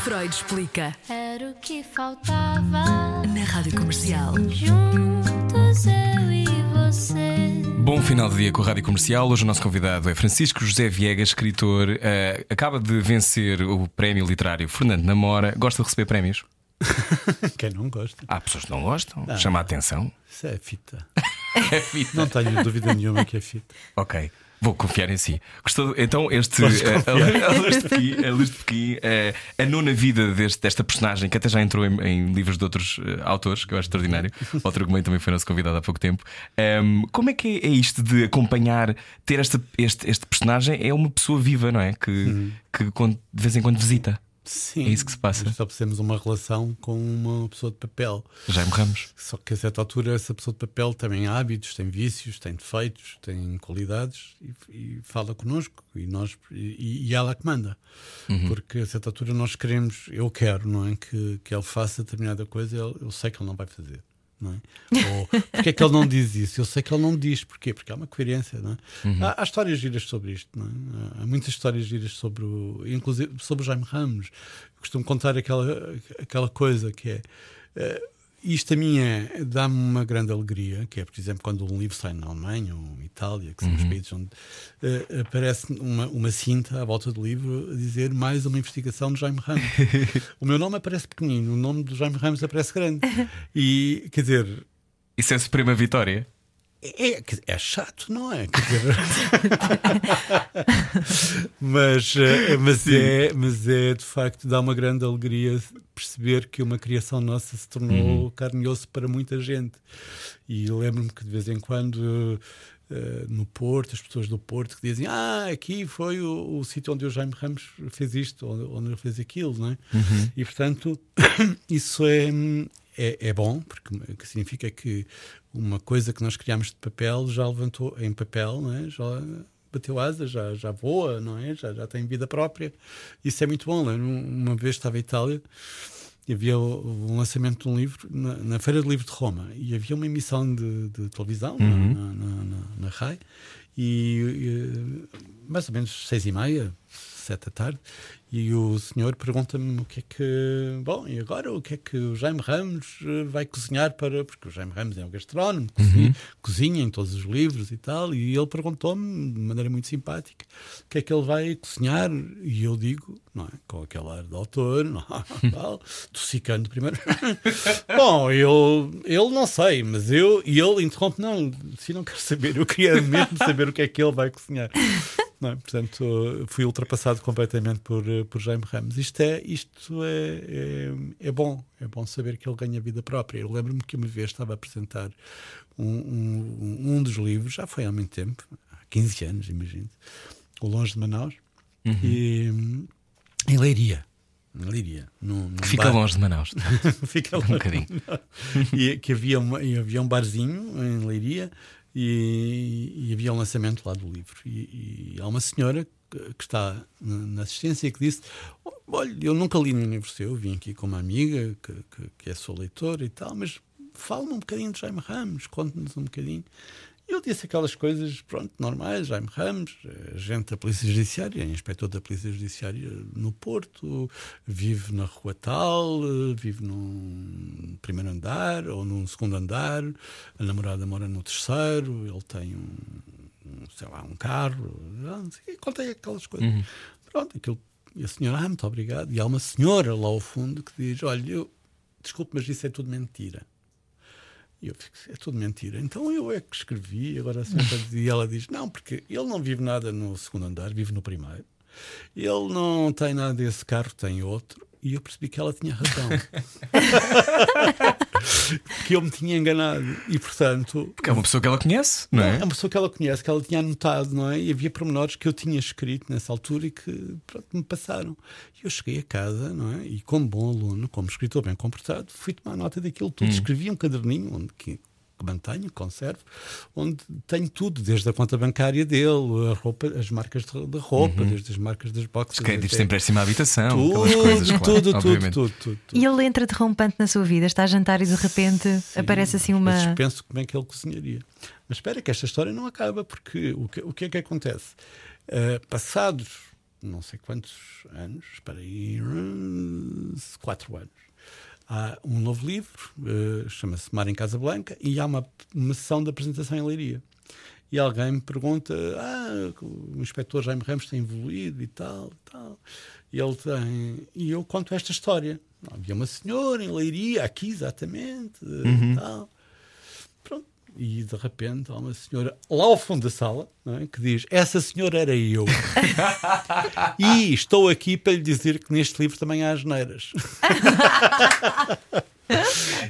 Freud explica. Era o que faltava. Na rádio comercial. Juntos eu e você. Bom final de dia com a Rádio Comercial. Hoje o nosso convidado é Francisco José Viegas, escritor. eh, acaba de vencer o prémio literário Fernando Namora. Gosta de receber prémios? [LAUGHS] Quem não gosta? Há pessoas que não gostam. Chama a atenção. Isso é fita. [LAUGHS] É fita. Não tenho dúvida nenhuma que é fita. Ok. Vou confiar em si. Gostou? Então, este. eh, a, a Luz de Pequim, a, Luz de Pequim, eh, a nona vida deste- desta personagem, que até já entrou em, em livros de outros eh, autores, que eu acho extraordinário. O Walter Gomes também foi nosso convidado há pouco tempo. Ehm, como é que é isto de acompanhar, ter esta, este, este personagem? É uma pessoa viva, não é? Que, que quando- de vez em quando visita. Sim. É isso que se passa. Estabelecemos uma relação com uma pessoa de papel. Jaime Ramos. Só que a certa altura essa pessoa de papel tem hábitos, tem vícios, tem defeitos, tem qualidades e, e fala connosco e, nós, e, e ela que manda. Porque a certa altura nós queremos, eu quero, não é? Que, que ele faça determinada coisa, ele- eu sei que ele não vai fazer. Não é? Ou porque é que ele não diz isso? Eu sei que ele não diz. Porquê? Porque há uma coerência. Não é? há, há histórias giras sobre isto. Não é? Há muitas histórias giras sobre o, inclusive sobre o Jaime Ramos. Eu costumo contar aquela, aquela coisa que é. eh, isto a mim é, dá-me uma grande alegria, que é, por exemplo, quando um livro sai na Alemanha ou Itália, que são os países onde eh, aparece uma, uma cinta à volta do livro a dizer mais uma investigação de Jaime Ramos. [LAUGHS] o meu nome aparece pequenino, o nome do Jaime Ramos aparece grande. E, quer dizer, Isso é a suprema vitória. É, dizer, é chato, não é? [LAUGHS] Mas, eh, mas, é, mas é de facto dá uma grande alegria perceber que uma criação nossa se tornou carne e osso para muita gente. E lembro-me que de vez em quando eh, no Porto, as pessoas do Porto que dizem ah, aqui foi o, o sítio onde o Jaime Ramos fez isto, onde, onde ele fez aquilo, não é? E portanto, [COUGHS] isso é, é, é bom, porque que significa que uma coisa que nós criámos de papel já levantou em papel, não é? já bateu asas, já, já voa, não é? Já, já tem vida própria. Isso é muito bom. Lembro, Uma vez estava em Itália e havia o, o lançamento de um livro na, na Feira do Livro de Roma e havia uma emissão de, de televisão na- na, na, na, na RAI e, e, mais ou menos seis e meia, sete da tarde, e o senhor pergunta-me o que é que. Bom, e agora o que é que o Jaime Ramos eh, vai cozinhar para. Porque o Jaime Ramos é um gastrónomo, cozinha, cozinha em todos os livros e tal, e ele perguntou-me de maneira muito simpática o que é que ele vai cozinhar, e eu digo, não é? Com aquele ar de autor, não, [LAUGHS] tal, tossicando primeiro. [LAUGHS] Bom, eu, ele não sei, mas eu. E ele interrompe, não, se não quero saber, eu queria mesmo saber o que é que ele vai cozinhar. É? Portanto, fui ultrapassado completamente por, por Jaime Ramos. Isto, é, isto é, é, é bom, é bom saber que ele ganha vida própria. Eu lembro-me que uma vez estava a apresentar um, um, um dos livros, já foi há muito tempo, há 15 anos, imagino, O Longe de Manaus, e, hum, em Leiria. Leiria. Num, num fica bar- longe de Manaus. [LAUGHS] fica Um longe. bocadinho. e que havia, uma, e havia um barzinho em Leiria e, e havia um lançamento lá do livro. E, e há uma senhora que, está na, assistência que disse: Olha, eu nunca li no livro seu, vim aqui com uma amiga que, que, que é sua leitora e tal, mas fala-me um bocadinho de Jaime Ramos, conte-nos um bocadinho. E eu disse aquelas coisas, pronto, normais, Jaime Ramos, agente da Polícia Judiciária, inspetor da Polícia Judiciária no Porto, vive na rua tal, vive num primeiro andar ou num segundo andar, a namorada mora no terceiro, ele tem um, um, sei lá, um carro, não sei, contei aquelas coisas. Pronto, aquilo, e a senhora, ah, muito obrigado. E há uma senhora lá ao fundo que diz: Olha, eu, desculpe, mas isso é tudo mentira. E eu fico, é tudo mentira. Então eu é que escrevi, agora a senhora diz- e ela diz: não, porque ele não vive nada no segundo andar, vive no primeiro. Ele não tem nada desse carro, tem outro. E eu percebi que ela tinha razão. [LAUGHS] que eu me tinha enganado. E portanto. Porque é uma pessoa que ela conhece, não é? É uma pessoa que ela conhece, que ela tinha anotado, não é? E havia pormenores que eu tinha escrito nessa altura e que pronto, me passaram. E eu cheguei a casa, não é? E como bom aluno, como escritor bem comportado, fui tomar nota daquilo tudo. Escrevi um caderninho onde que, que mantenho, conservo, onde tenho tudo, desde a conta bancária dele, a roupa, as marcas de, de roupa, desde as marcas das boxes. Os créditos de empréstimo à habitação, tudo, aquelas coisas, claro, tudo, tudo, tudo, tudo, tudo. E ele entra derrompante na sua vida, está a jantar e de repente aparece assim uma. penso como é que ele cozinharia. Mas espera que esta história não acaba, porque o que, o que é que acontece? Uh, passados não sei quantos anos, espera aí, hum, quatro anos, há um novo livro, uh, chama-se Mar em Casa Blanca, e há uma, uma sessão de apresentação em Leiria. E alguém me pergunta: Ah, o inspetor Jaime Ramos tem evoluído e tal, e tal. E ele tem. E eu conto esta história. Havia uma senhora em Leiria, aqui exatamente, e tal. Pronto. E de repente há uma senhora lá ao fundo da sala é, que diz: Essa senhora era eu. [LAUGHS] e estou aqui para lhe dizer que neste livro também há asneiras. [LAUGHS]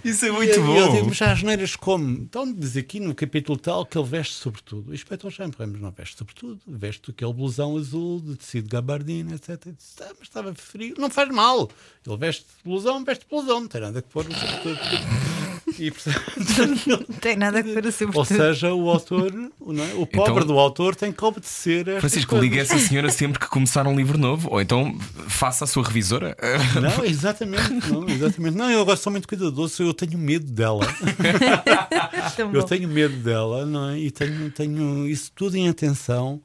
Isso é E muito eu- Eu bom. digo, mas há asneiras como? Então diz aqui no capítulo tal que ele veste sobretudo. O inspetor Ramos não veste sobretudo, veste aquele blusão azul de tecido gabardina, etc. Eu disse, "Ah, mas estava frio. Não faz mal. Ele veste blusão, veste blusão, não tem nada que pôr no sobretudo. E, portanto, Não tem nada a ver a ser ou seja, o autor, é? o pobre Então- do autor tem que obedecer a Francisco, coisas. liga essa senhora sempre que começar um livro novo, ou então faça a sua revisora. Não, exatamente, não, exatamente. Não, eu agora sou muito cuidadoso, eu tenho medo dela. [LAUGHS] Eu tenho medo dela, não é? E tenho, tenho isso tudo em atenção,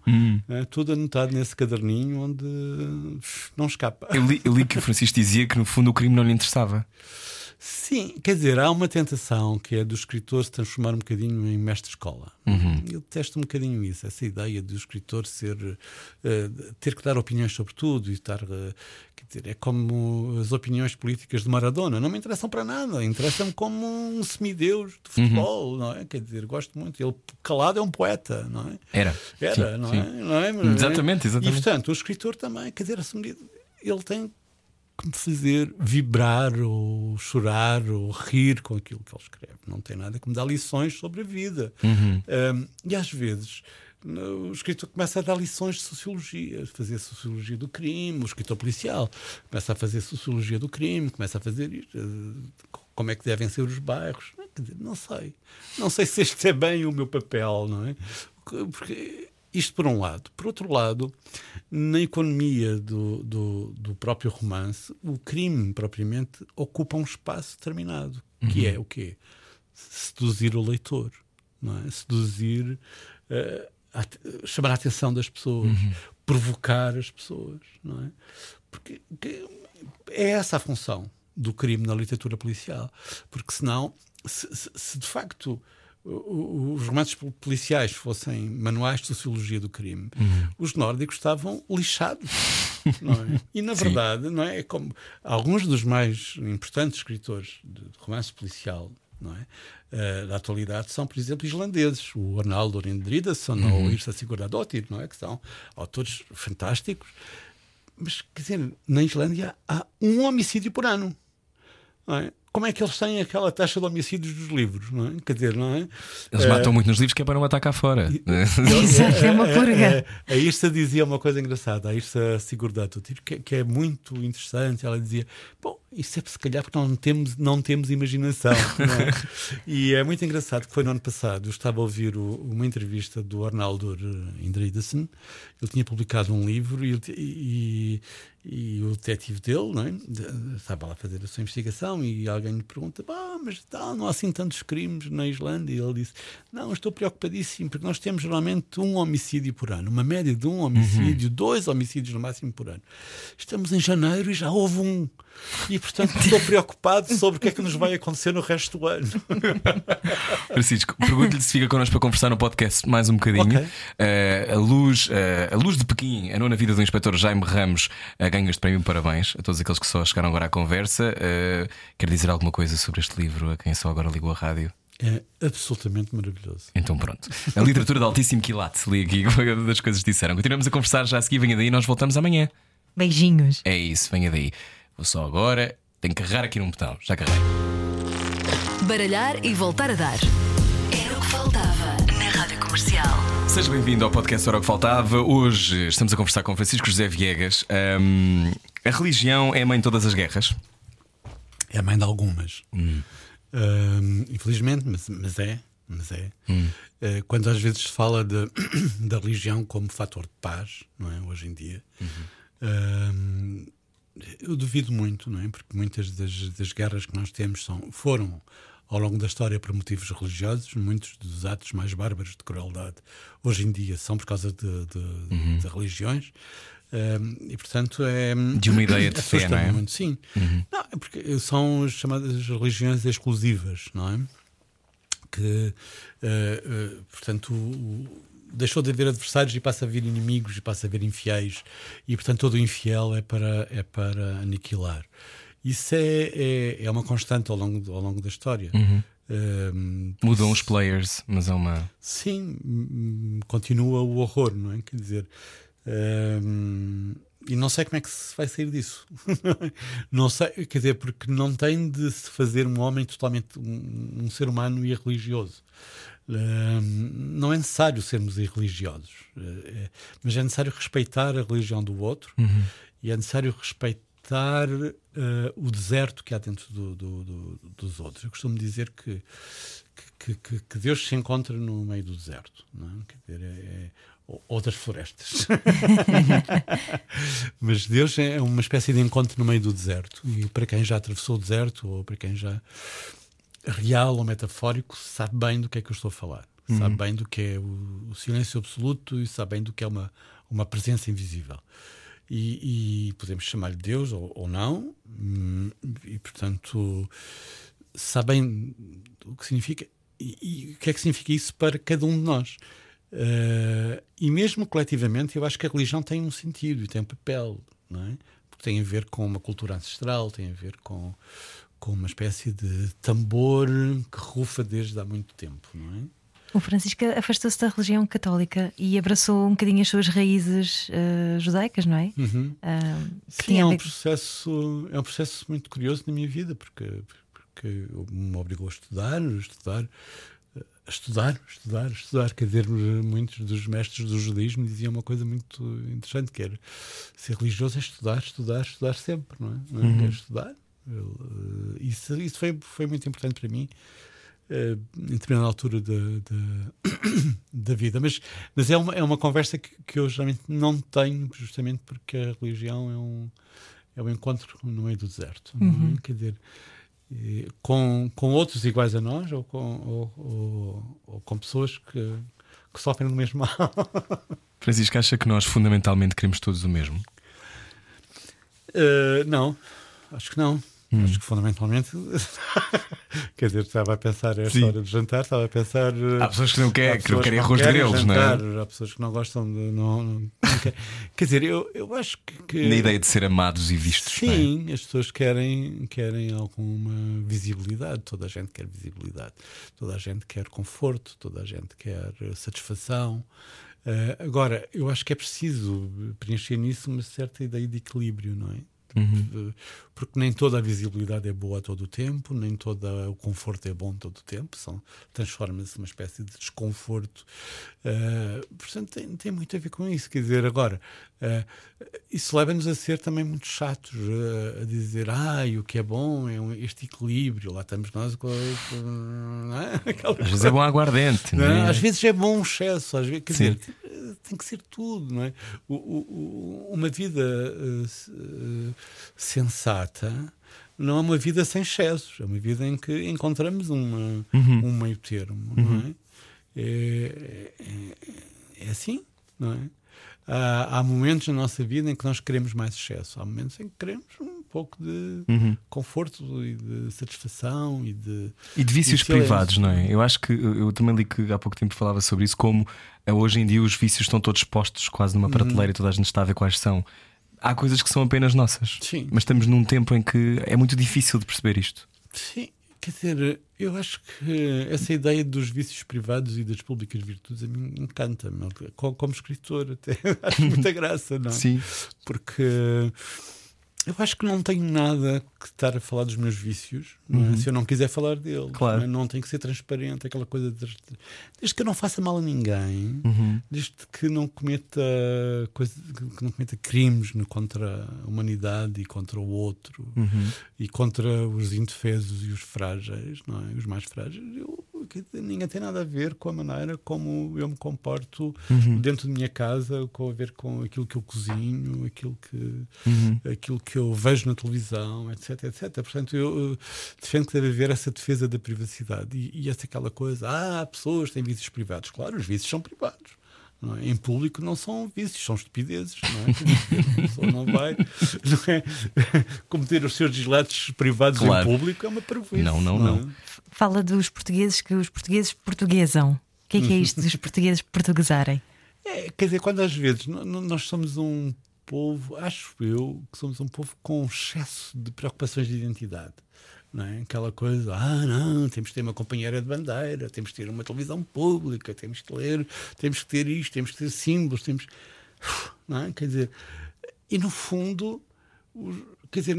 é? tudo anotado nesse caderninho onde não escapa. Eu li, eu li que o Francisco dizia que no fundo o crime não lhe interessava. Sim, quer dizer, há uma tentação que é do escritor se transformar um bocadinho em mestre-escola. Uhum. Eu detesto um bocadinho isso, essa ideia do escritor ser eh, ter que dar opiniões sobre tudo e estar. eh, quer dizer, é como as opiniões políticas de Maradona, não me interessam para nada, interessam-me como um semideus de futebol, não é? Quer dizer, gosto muito. Ele calado é um poeta, não é? Era. Era, Sim, não, sim. É? não é? Exatamente, exatamente. E portanto, o escritor também, quer dizer, ele tem que me fazer vibrar ou chorar ou rir com aquilo que ele escreve. Não tem nada que me dar lições sobre a vida. Uhum. Um, e às vezes o escritor começa a dar lições de sociologia, fazer sociologia do crime, o escritor policial começa a fazer sociologia do crime, começa a fazer isto, eh, como é que devem ser os bairros. Não sei. Não sei se este é bem o meu papel, não é? Porque isto por um lado. Por outro lado, na economia do, do, do próprio romance, o crime propriamente ocupa um espaço determinado, que é o quê? Seduzir o leitor, não é? Seduzir, eh, a- chamar a atenção das pessoas, provocar as pessoas, não é? Porque que- é essa a função do crime na literatura policial, porque senão, se, se- se de facto os romances pol- policiais fossem manuais de sociologia do crime, os nórdicos estavam lixados. [LAUGHS] é? E na verdade, não é? É como alguns dos mais importantes escritores de romance policial não é? Eh, da atualidade são, por exemplo, islandeses, o Arnaldo Rindridason ou o Irsa Sigurdardóttir, não é? Que são autores fantásticos. Mas, quer dizer, na Islândia há um homicídio por ano. não é? Como é que eles têm aquela taxa de homicídios dos livros? Não é? Quer dizer, não é? Eles Eh, matam muito nos livros que é para não matar cá fora. [LAUGHS] Exato, é uma purga. A Irsa dizia uma coisa engraçada, a Irsa Sigurdatóttir, que, que é muito interessante. Ela dizia: Bom, isso é se calhar porque não temos, não temos imaginação. [LAUGHS] não é? e é muito engraçado que foi no ano passado. Eu estava a ouvir o- uma entrevista do Arnaldur Indridason. Ele tinha publicado um livro e, e- e o detetive dele não é? Estava lá a fazer a sua investigação e alguém lhe pergunta: "Bah, mas tal, não há assim tantos crimes na Islândia? E ele disse: Não, estou preocupadíssimo porque nós temos geralmente um homicídio por ano, uma média de um homicídio, dois homicídios no máximo por ano. Estamos em janeiro e já houve um. E portanto estou preocupado sobre o que é que nos vai acontecer no resto do ano. [LAUGHS] Francisco, pergunto-lhe se fica connosco para conversar no podcast mais um bocadinho. Ok. Eh, a, luz, eh, a Luz de Pequim, a nona vida do inspetor Jaime Ramos, uh, ganha este prémio. Parabéns a todos aqueles que só chegaram agora à conversa. Eh, quer dizer alguma coisa sobre este livro a quem só agora ligou a rádio? É absolutamente maravilhoso. Então pronto. A literatura de altíssimo quilate, li aqui uma das coisas que disseram. Continuamos a conversar já a seguir, venha daí, nós voltamos amanhã. Beijinhos. É isso, venha daí. Vou só agora, tenho que carregar aqui num botão. Já carrei. Baralhar e voltar a dar. Era o que faltava na Rádio Comercial. Seja bem-vindo ao podcast Era o que Faltava. Hoje estamos a conversar com Francisco José Viegas. Ahm, a religião é a mãe de todas as guerras? É a mãe de algumas. Hum, infelizmente, mas, mas é. Mas é. Eh, quando às vezes se fala de, [COUGHS] da religião como fator de paz, não é? Hoje em dia, hum, eu duvido muito, não é? Porque muitas das, das guerras que nós temos são, foram ao longo da história por motivos religiosos, muitos dos atos mais bárbaros de crueldade hoje em dia são por causa de, de- de religiões. Hum, e portanto é De uma ideia de [COUGHS] fé, não é? muito, sim. Não, é porque são as chamadas religiões exclusivas, não é? Que, eh, eh, portanto, o- deixou de haver adversários e passa a haver inimigos e passa a haver infiéis. E, portanto, todo o infiel é para, é para aniquilar. Isso é, é, é uma constante ao longo, ao longo da história. Ehm, Mudam os players, mas é uma. Sim, hum, continua o horror, não é? Quer dizer, hum, e não sei como é que se vai sair disso. [LAUGHS] não sei, quer dizer, porque não tem de se fazer um homem totalmente um, um ser humano irreligioso. Hum, não é necessário sermos irreligiosos, eh, é- mas é necessário respeitar a religião do outro e é necessário respeitar eh, o deserto que há dentro do- do- do- dos outros. Eu costumo dizer que que, que- que Deus se encontra no meio do deserto, não é? Quer dizer, é, é- ou das florestas. [LAUGHS] Mas Deus é uma espécie de encontro no meio do deserto. E para quem já atravessou o deserto, ou para quem já real ou metafórico, sabe bem do que é que eu estou a falar. Sabe bem do que é o, o silêncio absoluto e sabe bem do que é uma, uma presença invisível. E, e podemos chamar-lhe Deus ou, ou não, hum, e portanto, sabem o que significa e, e o que é que significa isso para cada um de nós. Uh, e mesmo coletivamente, eu acho que a religião tem um sentido e tem um papel, não é? Porque tem a ver com uma cultura ancestral, tem a ver com, com uma espécie de tambor que rufa desde há muito tempo, não é? O Francisco afastou-se da religião católica e abraçou um bocadinho as suas raízes uh, judaicas, não é? Uhum. Uh, Sim, é um, processo, é um processo muito curioso na minha vida, porque, porque me obrigou a estudar, a estudar, a estudar, estudar, estudar. Quer dizer, muitos dos mestres do judaísmo diziam uma coisa muito interessante, que era ser religioso é estudar, estudar, estudar sempre, não é? Não é? Uhum. é estudar. Eu, uh, isso isso foi, foi muito importante para mim uh, em determinada altura da, [COUGHS] da, vida. Mas, mas é, uma, é uma conversa que, que eu geralmente não tenho, justamente porque a religião é um, é um encontro no meio do deserto. É? Uhum. Quer dizer, com, com outros iguais a nós ou com, ou, ou, ou com pessoas que, que sofrem do mesmo mal. [LAUGHS] Francisco, acha que nós fundamentalmente queremos todos o mesmo? Uh, não, acho que não. Hum. Acho que fundamentalmente. [LAUGHS] Quer dizer, estava a pensar esta Sim. hora de jantar, estava a pensar. Há pessoas que não, quer, que não querem arroz de grelos, não é? Há pessoas que não gostam de. Não, não, quer. quer dizer, eu, eu acho que. Na ideia de ser amados e vistos. É? Sim, é? as pessoas querem, querem alguma visibilidade. Toda a gente quer visibilidade. Toda a gente quer conforto. Toda a gente quer satisfação. Uh, agora, eu acho que é preciso preencher nisso uma certa ideia de equilíbrio, não é? Uhum. Porque nem toda a visibilidade é boa todo o tempo, nem todo o conforto é bom todo o tempo, transforma-se numa espécie de desconforto. Uh, portanto, tem, tem, muito a ver com isso. Quer dizer, agora, uh, isso leva-nos a ser também muito chatos, uh, a dizer, ah, o que é bom é este equilíbrio, lá estamos nós com. é? [LAUGHS] Às vezes é bom aguardente, não é? Às vezes é bom um excesso, às vezes, quer dizer, tem que ser tudo, não é? O, o, uma vida sensata não é uma vida sem excessos, é uma vida em que encontramos uma, uhum. um meio termo, uhum. não é? É, é? é, assim, não é? Há, há, momentos na nossa vida em que nós queremos mais excesso, há momentos em que queremos um pouco de uhum. conforto e de satisfação e de. E de vícios privados, não é? Eu acho que eu também li que há pouco tempo falava sobre isso, como eh, hoje em dia os vícios estão todos postos quase numa prateleira e toda a gente está a ver quais são há coisas que são apenas nossas. Sim. Mas estamos num tempo em que é muito difícil de perceber isto. Sim. Quer dizer, eu acho que essa ideia dos vícios privados e das públicas virtudes a mim encanta-me. Como escritor, até [LAUGHS] acho muita graça, não? Sim. Porque eu acho que não tenho nada que estar a falar dos meus vícios é? uhum. se eu não quiser falar deles. Claro. Não, é? não tem que ser transparente, aquela coisa de, desde que eu não faça mal a ninguém, uhum. desde que não cometa coisa, que não cometa crimes contra a humanidade e contra o outro uhum. e contra os indefesos e os frágeis, não é? Os mais frágeis. Eu, ninguém tem nada a ver com a maneira como eu me comporto uhum. dentro de minha casa, com a ver com aquilo que eu cozinho, aquilo que, uhum. aquilo que eu vejo na televisão, etc, etc. Portanto, eu, defendo que deve haver essa defesa da privacidade e, e essa aquela coisa, ah, pessoas têm vícios privados. Claro, os vícios são privados. É? Em público não são vícios, são estupidezes. Não é? A pessoa não vai [LAUGHS] não é? [LAUGHS] cometer os seus dislates privados claro. em público, é uma parvoíce. Não, não, não. não. É? Fala dos portugueses que os portugueses portuguesam. O que é que é isto dos portugueses portuguesarem? É, quer dizer, quando às vezes nós somos um povo, acho eu, que somos um povo com excesso de preocupações de identidade. Não é? Aquela coisa, ah, não, temos que ter uma companheira de bandeira, temos que ter uma televisão pública, temos que ler, temos que ter isto, temos que ter símbolos, temos. [SIGHS] Não é? Quer dizer, e no fundo, quer dizer,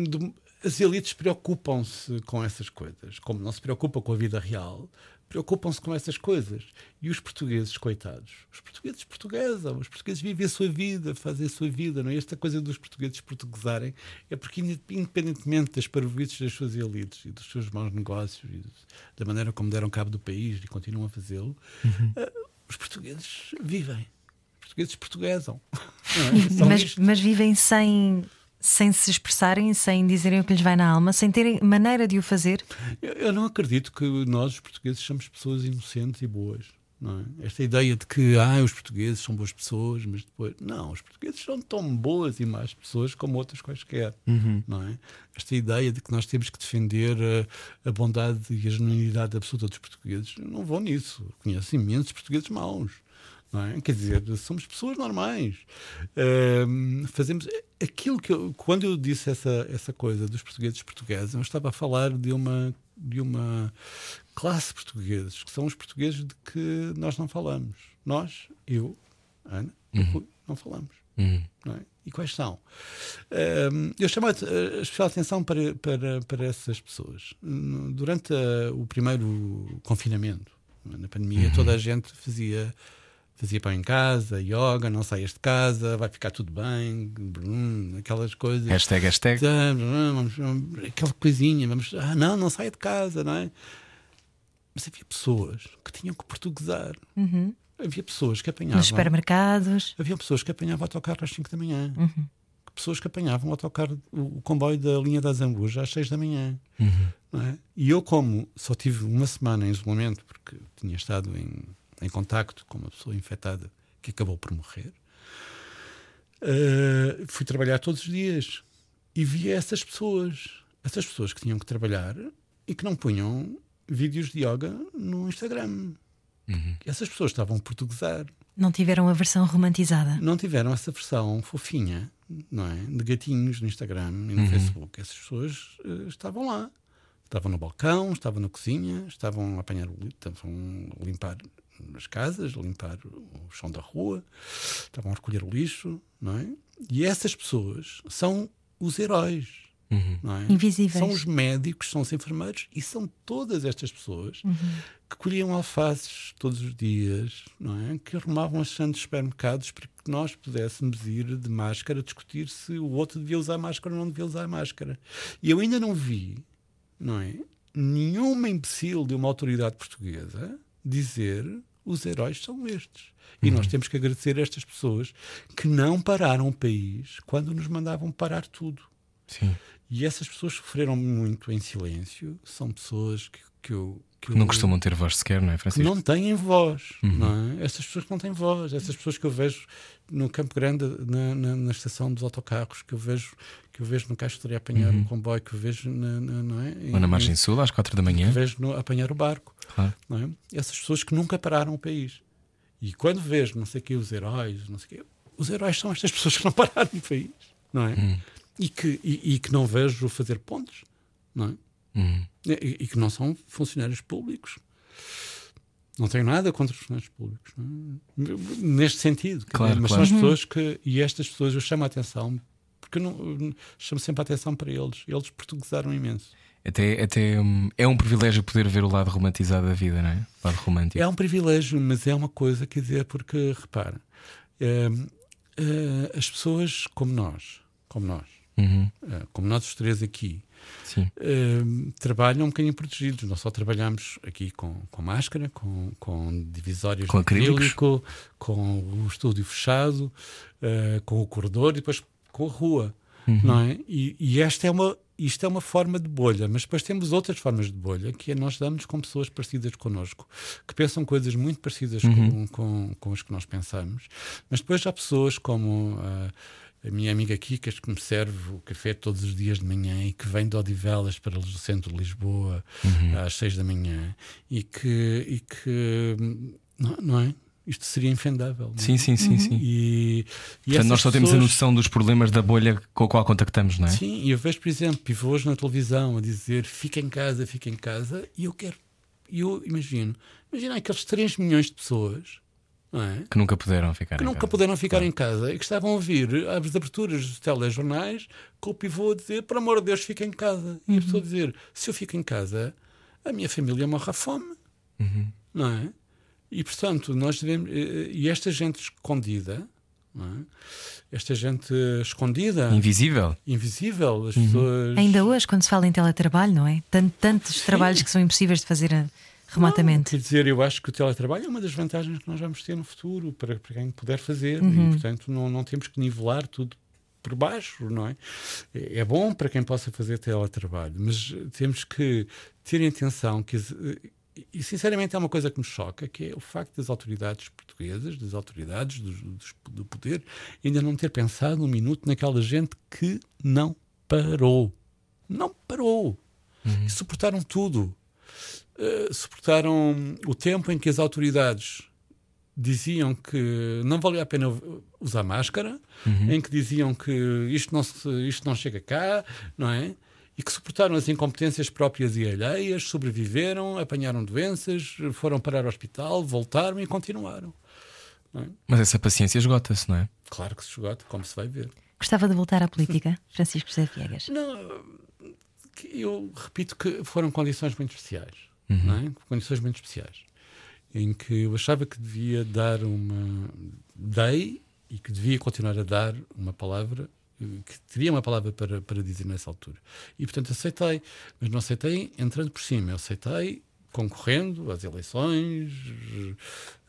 as elites preocupam-se com essas coisas, como não se preocupam com a vida real, preocupam-se com essas coisas. E os portugueses, coitados, os portugueses portuguesam, os portugueses vivem a sua vida, fazem a sua vida. Não é? Esta coisa dos portugueses portuguesarem é porque, independentemente das parvoices das suas elites e dos seus maus negócios e da maneira como deram cabo do país e continuam a fazê-lo, uhum. uh, os portugueses vivem. Os portugueses portuguesam. [LAUGHS] É? Mas, mas vivem sem sem se expressarem, sem dizerem o que lhes vai na alma, sem terem maneira de o fazer? Eu, eu não acredito que nós, os portugueses, somos pessoas inocentes e boas. Não é? Esta ideia de que ah, os portugueses são boas pessoas, mas depois. Não, os portugueses são tão boas e más pessoas como outras quaisquer. Não é? Esta ideia de que nós temos que defender a, a bondade e a genuinidade absoluta dos portugueses, não vou nisso. Conheço imensos portugueses maus. Não é? Quer dizer, somos pessoas normais. Fazemos aquilo que eu, quando eu disse essa, essa coisa dos portugueses portugueses, eu estava a falar de uma, de uma classe de portugueses, que são os portugueses de que nós não falamos. Nós, eu, Ana, Rui, não falamos. Uhum. não é? E quais são? Eu chamo a especial atenção para, para, para essas pessoas. Durante a- o primeiro confinamento, na pandemia, toda a gente fazia. Fazia pão em casa, yoga, não saias de casa, vai ficar tudo bem, brum, aquelas coisas. Hashtag, hashtag. Vamos, vamos, aquela coisinha, vamos, ah, não, não saia de casa, não é? Mas havia pessoas que tinham que portuguesar. Havia pessoas que apanhavam. Nos supermercados. Havia pessoas que apanhavam o autocarro às 5 da manhã. Pessoas que apanhavam o autocarro, o, comboio da linha da Zambuja às 6 da manhã. não é? E eu, como só tive uma semana em isolamento, porque tinha estado em, em contacto com uma pessoa infectada que acabou por morrer, eh, fui trabalhar todos os dias e via essas pessoas. Essas pessoas que tinham que trabalhar e que não punham vídeos de yoga no Instagram. Essas pessoas estavam a portuguesar Não tiveram a versão romantizada. não tiveram essa versão fofinha, não é? De gatinhos no Instagram e no Facebook. Essas pessoas eh, estavam lá. Estavam no balcão, estavam na cozinha, estavam a apanhar o lixo, estavam a limpar as casas, limpar o chão da rua, estavam a recolher o lixo, não é? E essas pessoas são os heróis. Não é? Invisíveis. São os médicos, são os enfermeiros e são todas estas pessoas que colhiam alfaces todos os dias, não é? Que arrumavam as sandes supermercados para que nós pudéssemos ir de máscara discutir se o outro devia usar máscara ou não devia usar máscara. E eu ainda não vi, não é? Nenhuma imbecil de uma autoridade portuguesa dizer os heróis são estes. E nós temos que agradecer a estas pessoas que não pararam o país quando nos mandavam parar tudo. Sim. E essas pessoas sofreram muito em silêncio. São pessoas que, que eu. Que Não costumam ter voz sequer, não é, que Francisco? não têm voz, não é? Essas pessoas que não têm voz, essas pessoas que eu vejo no Campo Grande, na, na, na estação dos autocarros, que eu vejo, que eu vejo no a apanhar o comboio, que eu vejo na, na- não é? Ou na margem sul, às quatro da que manhã. vejo no, apanhar o barco, Claro. não é? Essas pessoas que nunca pararam o país. E quando vejo, não sei o que, os heróis, não sei o quê, os heróis são estas pessoas que não pararam o país, não é? E, que, e, e que não vejo fazer pontos, não é? Uhum. E, e que não são funcionários públicos. Não tenho nada contra os funcionários públicos, é? neste sentido. Claro, mas claro. são as pessoas que. E estas pessoas eu chamo a atenção, porque eu não, chamo sempre a atenção para eles. Eles portuguesaram imenso. Até, até hum, é um privilégio poder ver o lado romantizado da vida, não é? O lado romântico. É um privilégio, mas é uma coisa, quer dizer, porque, repara, eh, eh, as pessoas como nós, como nós, Uhum. eh, como nós os três aqui, eh, trabalham um bocadinho protegidos. Nós só trabalhamos aqui com, com máscara, com, com divisórias Com de acrílico, com o estúdio fechado, eh, com o corredor e depois com a rua. Uhum. Não é? e, e esta é uma, isto é uma forma de bolha, mas depois temos outras formas de bolha, que é nós damos com pessoas parecidas connosco, que pensam coisas muito parecidas Uhum. com, com, com as que nós pensamos, mas depois há pessoas como ah, a minha amiga Kikas, que me serve o café todos os dias de manhã e que vem de Odivelas para o centro de Lisboa Uhum. às seis da manhã e que, e que não, não é? Isto seria infendável. é? Sim, sim, sim, sim. E, e Portanto, nós só temos a pessoas- noção dos problemas da bolha com a qual contactamos, não é? Sim, e eu vejo, por exemplo, pivôs na televisão a dizer fica em casa, fica em casa, e eu quero, e eu imagino, imagina aqueles 3 milhões de pessoas é? Que nunca puderam ficar que em nunca casa. puderam ficar em casa e que estavam a ouvir as aberturas dos telejornais com o pivô a dizer, por amor de Deus, fica em casa. E a pessoa a dizer, se eu fico em casa, a minha família morre à fome. Não é? E portanto, nós devemos. eh, E esta gente escondida, não é? esta gente escondida, Invisível. invisível, as pessoas. Ainda hoje, quando se fala em teletrabalho, não é? Tant- tantos trabalhos que são impossíveis de fazer eh, remotamente. Quer dizer, eu acho que o teletrabalho é uma das vantagens que nós vamos ter no futuro para, para quem puder fazer e, portanto, não, não temos que nivelar tudo por baixo, não é? É é bom para quem possa fazer teletrabalho, mas temos que ter em atenção que e, sinceramente é uma coisa que me choca, que é o facto das autoridades portuguesas, das autoridades do, do, do poder, ainda não ter pensado um minuto naquela gente que não parou. Não parou. Uhum. E suportaram tudo. Uh, suportaram o tempo em que as autoridades diziam que não valia a pena usar máscara, uhum. em que diziam que isto não, se, isto não chega cá, não é? E que suportaram as incompetências próprias e alheias, sobreviveram, apanharam doenças, foram parar ao hospital, voltaram e continuaram. É? Mas essa paciência esgota-se, não é? Claro que se esgota, como se vai ver. Gostava de voltar à política, [LAUGHS] Francisco José Viegas? Não, eu repito que foram condições muito especiais. Uhum. É? Condições muito especiais em que eu achava que devia dar uma. Dei e que devia continuar a dar uma palavra, que teria uma palavra para, para dizer nessa altura. E portanto aceitei, mas não aceitei entrando por cima, eu aceitei concorrendo às eleições,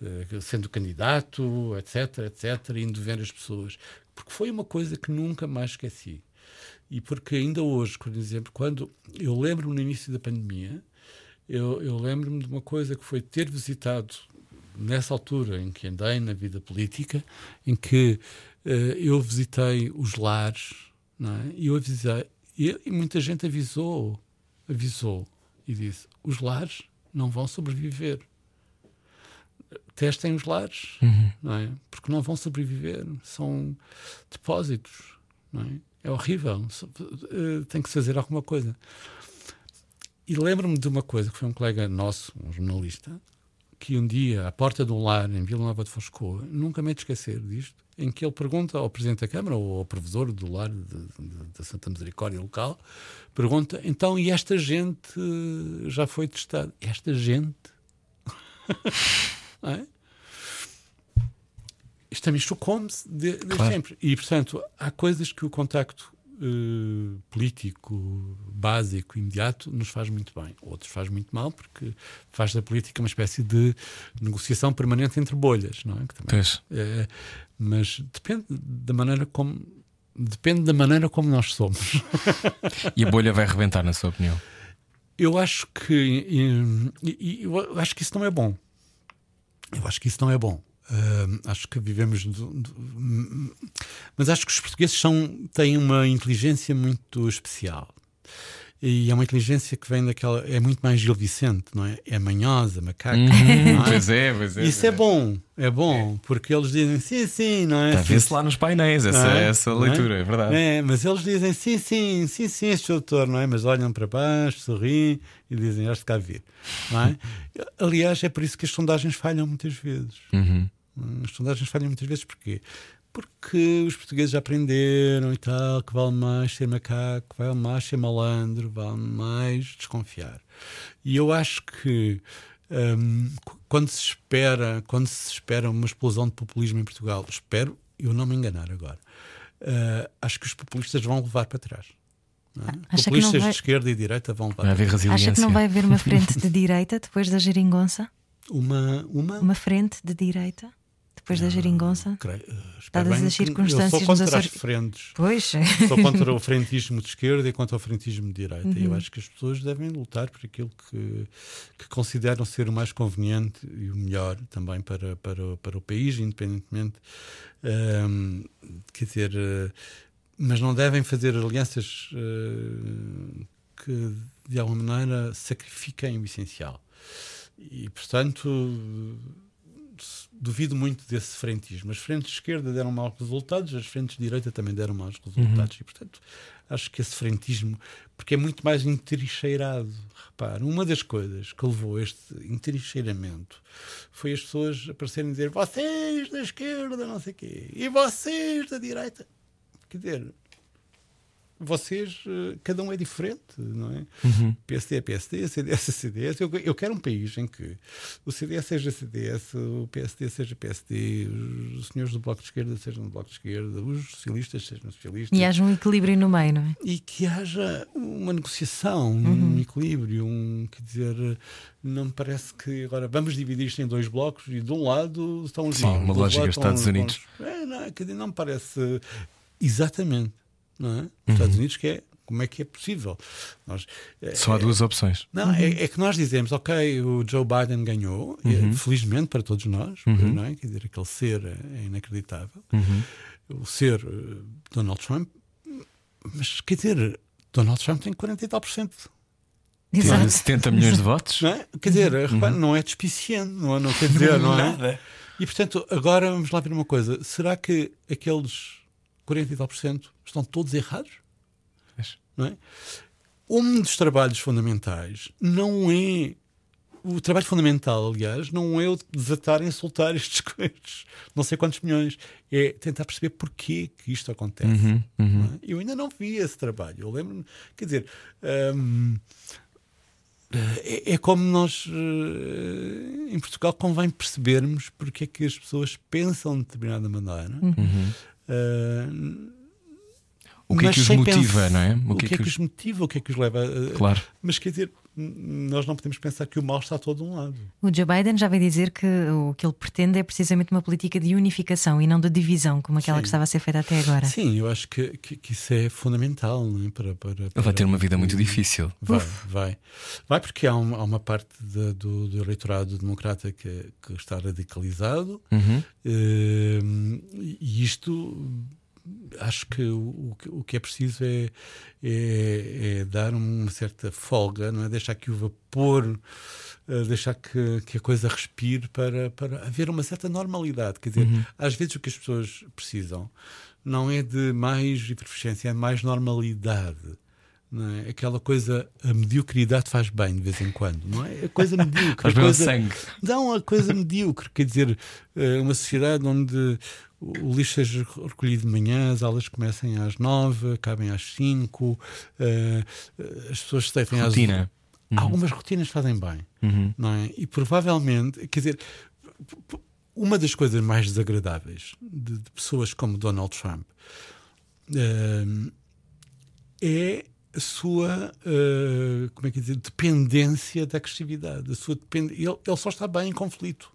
eh, sendo candidato, etc, etc, indo ver as pessoas. Porque foi uma coisa que nunca mais esqueci. E porque ainda hoje, por exemplo, quando eu lembro no início da pandemia, eu, eu lembro-me de uma coisa que foi ter visitado nessa altura em que andei na vida política, em que uh, eu visitei os lares, é? e eu avisei, e, e, muita gente avisou, avisou e disse: os lares não vão sobreviver. Testem os lares, uhum. não é? Porque não vão sobreviver. São depósitos, não é? É horrível. Uh, tem que se fazer alguma coisa. E lembro-me de uma coisa que foi um colega nosso, um jornalista, que um dia, à porta de um lar em Vila Nova de Foscoa, nunca me esquecer disto, em que ele pergunta ao Presidente da Câmara ou ao provedor do lar da Santa Misericórdia local, pergunta, então, e esta gente já foi testada? Esta gente? [LAUGHS] é? Isto também chocou-me de, de claro. sempre. E, portanto, há coisas que o contacto uh, político básico, imediato, nos faz muito bem. Outros faz muito mal, porque faz da política uma espécie de negociação permanente entre bolhas, não é? Que também, é mas depende da maneira como depende da maneira como nós somos. [LAUGHS] e a bolha vai rebentar, na sua opinião? Eu acho que eu acho que isso não é bom. Eu acho que isso não é bom. Uh, acho que vivemos. mas acho que os portugueses são, têm uma inteligência muito especial. E é uma inteligência que vem daquela. É muito mais Gil Vicente, não é? É manhosa, macaca. Uhum, é? Pois é, pois é. Isso é bom, é bom, é. porque eles dizem sim, sim, não é? Está a ver-se lá nos painéis essa, é? essa é? leitura, é? é? verdade. É, mas eles dizem sim, sim, sim, sim, este doutor, não é? Mas olham para baixo, sorriem e dizem, de cá vir, não é? [LAUGHS] Aliás, é por isso que as sondagens falham muitas vezes. Uhum. As sondagens falham muitas vezes porquê? Porque os portugueses aprenderam e tal, que vale mais ser macaco, vale mais ser malandro, vale mais desconfiar. E eu acho que um, quando se espera, quando se espera uma explosão de populismo em Portugal, espero eu não me enganar agora. Uh, acho que os populistas vão levar para trás. É? Populistas vai... de esquerda e direita vão levar. Vai haver Acha que não vai haver uma [LAUGHS] frente de direita depois da geringonça? Uma, uma... uma frente de direita? Depois da geringonça? Creio, dadas as circunstâncias. Eu sou contra as frentes. Pois. Sou contra o [LAUGHS] frentismo de esquerda e contra o frentismo de direita. Uhum. E eu uhum. acho que as pessoas devem lutar por aquilo que, que consideram ser o mais conveniente e o melhor também para, para, para o país, independentemente. Um, quer dizer, uh, mas não devem fazer alianças uh, que de alguma maneira sacrifiquem o essencial. E, portanto, duvido muito desse frentismo. As frentes de esquerda deram maus resultados, as frentes de direita também deram maus resultados. Uhum. E, portanto, acho que esse frentismo, porque é muito mais entrincheirado. Repare, uma das coisas que levou este entrincheiramento foi as pessoas aparecerem dizer vocês da esquerda, não sei o quê, e vocês da direita. Quer dizer, vocês, eh, cada um é diferente, não é? Uhum. PSD é PSD, CDS é CDS. Eu, eu, quero um país em que o CDS seja CDS, o PSD seja PSD, os senhores do Bloco de Esquerda sejam do Bloco de Esquerda, os socialistas sejam socialistas. E haja um equilíbrio no meio, não é? E que haja uma negociação, uhum. um equilíbrio, um, quer dizer, não me parece que agora vamos dividir isto em dois blocos e de um lado estão os Sim, uma lógica dos Estados Unidos. É, não, não me parece exatamente não é? Os Estados uhum. Unidos que é Como é que é possível? Nós, é- Só há duas opções. não, é, é que nós dizemos, ok, o Joe Biden ganhou, e, felizmente para todos nós, não é? Quer dizer, aquele ser é inacreditável. O ser eh, Donald Trump, mas quer dizer, Donald Trump tem 40 e tal por cento. Tem Exato. 70 milhões de votos. Não é? Quer dizer, repare, não é despiciante, não, é? não quer dizer, [LAUGHS] não é? Nada. E portanto, agora vamos lá ver uma coisa: será que aqueles 40 e tal por cento estão todos errados? Não é? Um dos trabalhos fundamentais não é. O trabalho fundamental, aliás, não é o de desatar e insultar estes [LAUGHS] coisas, não sei quantos milhões. É tentar perceber porquê que isto acontece. não é? Eu ainda não vi esse trabalho. Eu lembro-me, quer dizer, hum, é, é como nós eh, em Portugal convém percebermos porque é que as pessoas pensam de determinada maneira. Eh, O que é que os motiva, não é? O que, é que os motiva, o que é que os leva. Claro. Mas quer dizer, nós não podemos pensar que o mal está todo de um lado. O Joe Biden já veio dizer que o que ele pretende é precisamente uma política de unificação e não de divisão, como aquela que estava a ser feita até agora. Sim, eu acho que, que, que isso é fundamental não é? para, para, Ele vai ter uma vida muito difícil. Vai, vai. Vai porque há, um- há uma parte de- do, do eleitorado democrata que, que está radicalizado eh, e isto acho que o, o que- é preciso é, é, é dar uma certa folga, não é? Deixar que o vapor, eh, deixar que, que a coisa respire para, para haver uma certa normalidade. Quer dizer, às vezes o que as pessoas precisam não é de mais efervescência, é de mais normalidade. É? Aquela coisa, a mediocridade faz bem de vez em quando, não é? A coisa [LAUGHS] medíocre. Faz bem coisa, sangue. não, a coisa medíocre, quer dizer, eh, uma sociedade onde o lixo seja recolhido de manhã, as aulas comecem às nove, acabem às cinco, eh, as pessoas estejam às Rotina. Algumas rotinas fazem bem, não é? E provavelmente, quer dizer, uma das coisas mais desagradáveis de, de pessoas como Donald Trump eh, é a sua eh, como é que dizer, dependência da agressividade. A sua depend... ele, ele só está bem em conflito.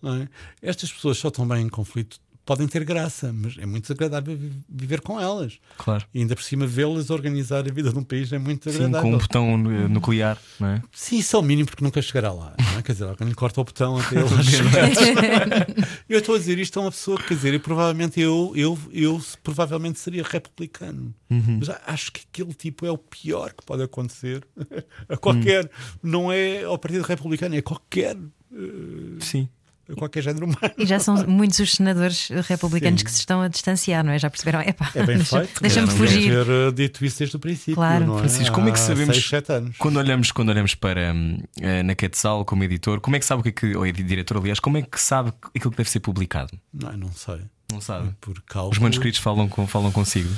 não é? Estas pessoas só estão bem em conflito podem ter graça, mas é muito desagradável vi- viver com elas. Claro. E ainda por cima vê-las organizar a vida de um país é muito Sim, desagradável. com um botão nuclear, não é? Sim, isso é o mínimo porque nunca chegará lá. É? Quer dizer, alguém lhe corta o botão até [LAUGHS] ele chegar. [LAUGHS] eu estou a dizer isto a uma pessoa, quer dizer, e provavelmente eu, eu, eu provavelmente seria republicano. Mas a- acho que aquele tipo é o pior que pode acontecer [LAUGHS] a qualquer. Não é ao Partido Republicano, é a qualquer. eh, Sim. Qualquer género humano. E já são [LAUGHS] muitos os senadores republicanos Sim. que se estão a distanciar, não é? Já perceberam? Epá, É bem deixa- feito. Deixa-me Não fugir. ter uh, dito isso desde o princípio. Claro. não é? Francisco, como é que sabemos- Seis, sete anos. Quando olhamos, quando olhamos para hum, eh, na Quetzal como editor, como é que sabe o que é que, ou é diretor, aliás, como é que sabe aquilo que deve ser publicado? Não, não sei. Não sabe. Por cálculo. Os manuscritos falam, com, falam consigo.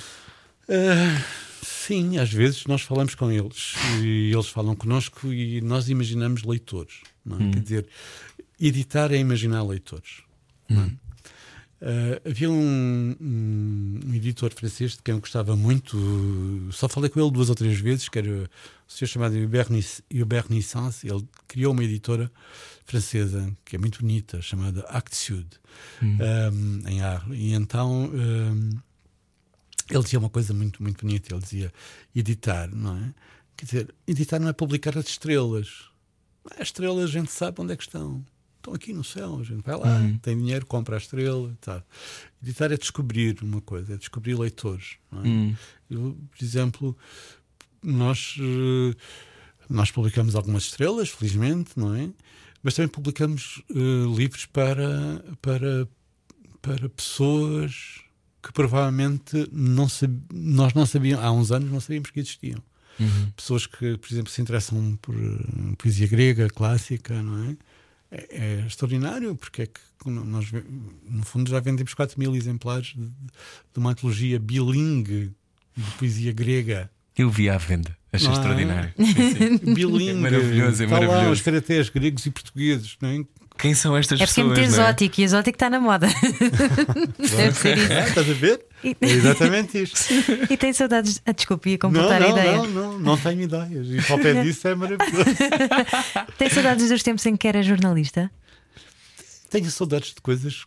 Ah, sim, às vezes nós falamos com eles e eles falam connosco e nós imaginamos leitores. Não é? Quer dizer, editar é imaginar leitores. Ah, havia um, um- um editor francês de quem eu gostava muito, só falei com ele duas ou três vezes, que era o senhor chamado Hubert Nis- Hubert Nissance. Ele criou uma editora francesa que é muito bonita, chamada Actes Sud, um, em Arles. E então. um, ele dizia uma coisa muito, muito bonita. Ele dizia editar, não é? Quer dizer, editar não é publicar as estrelas. As estrelas a gente sabe onde é que estão. Estão aqui no céu. A gente vai lá, tem dinheiro, compra a estrela. Tá. Editar é descobrir uma coisa, é descobrir leitores. Não é? Eu, por exemplo, nós, eh, nós publicamos algumas estrelas, felizmente, não é? Mas também publicamos eh, livros para, para, para pessoas que provavelmente não sab... nós não sabíamos, há uns anos não sabíamos que existiam. Pessoas que, por exemplo, se interessam por eh, poesia grega, clássica, não é? É, é extraordinário, porque é que nós, no fundo, já vendemos 4 mil exemplares de, de uma antologia bilingue de poesia grega. Eu vi à venda. Achei é? extraordinário. [LAUGHS] Bilingue. É maravilhoso, é lá maravilhoso. os caracteres gregos e portugueses, não é? Quem são estas É porque é pessoas? muito não é? exótico e exótico está na moda. [LAUGHS] Deve ser isso. É, estás a ver? E- É exatamente isto. E tem saudades. Ah, desculpe, ia Não, completar a não, ideia. não, não, não tenho ideias. E ao pé disso é maravilhoso. [LAUGHS] Tem saudades dos tempos em que era jornalista? Tenho saudades de coisas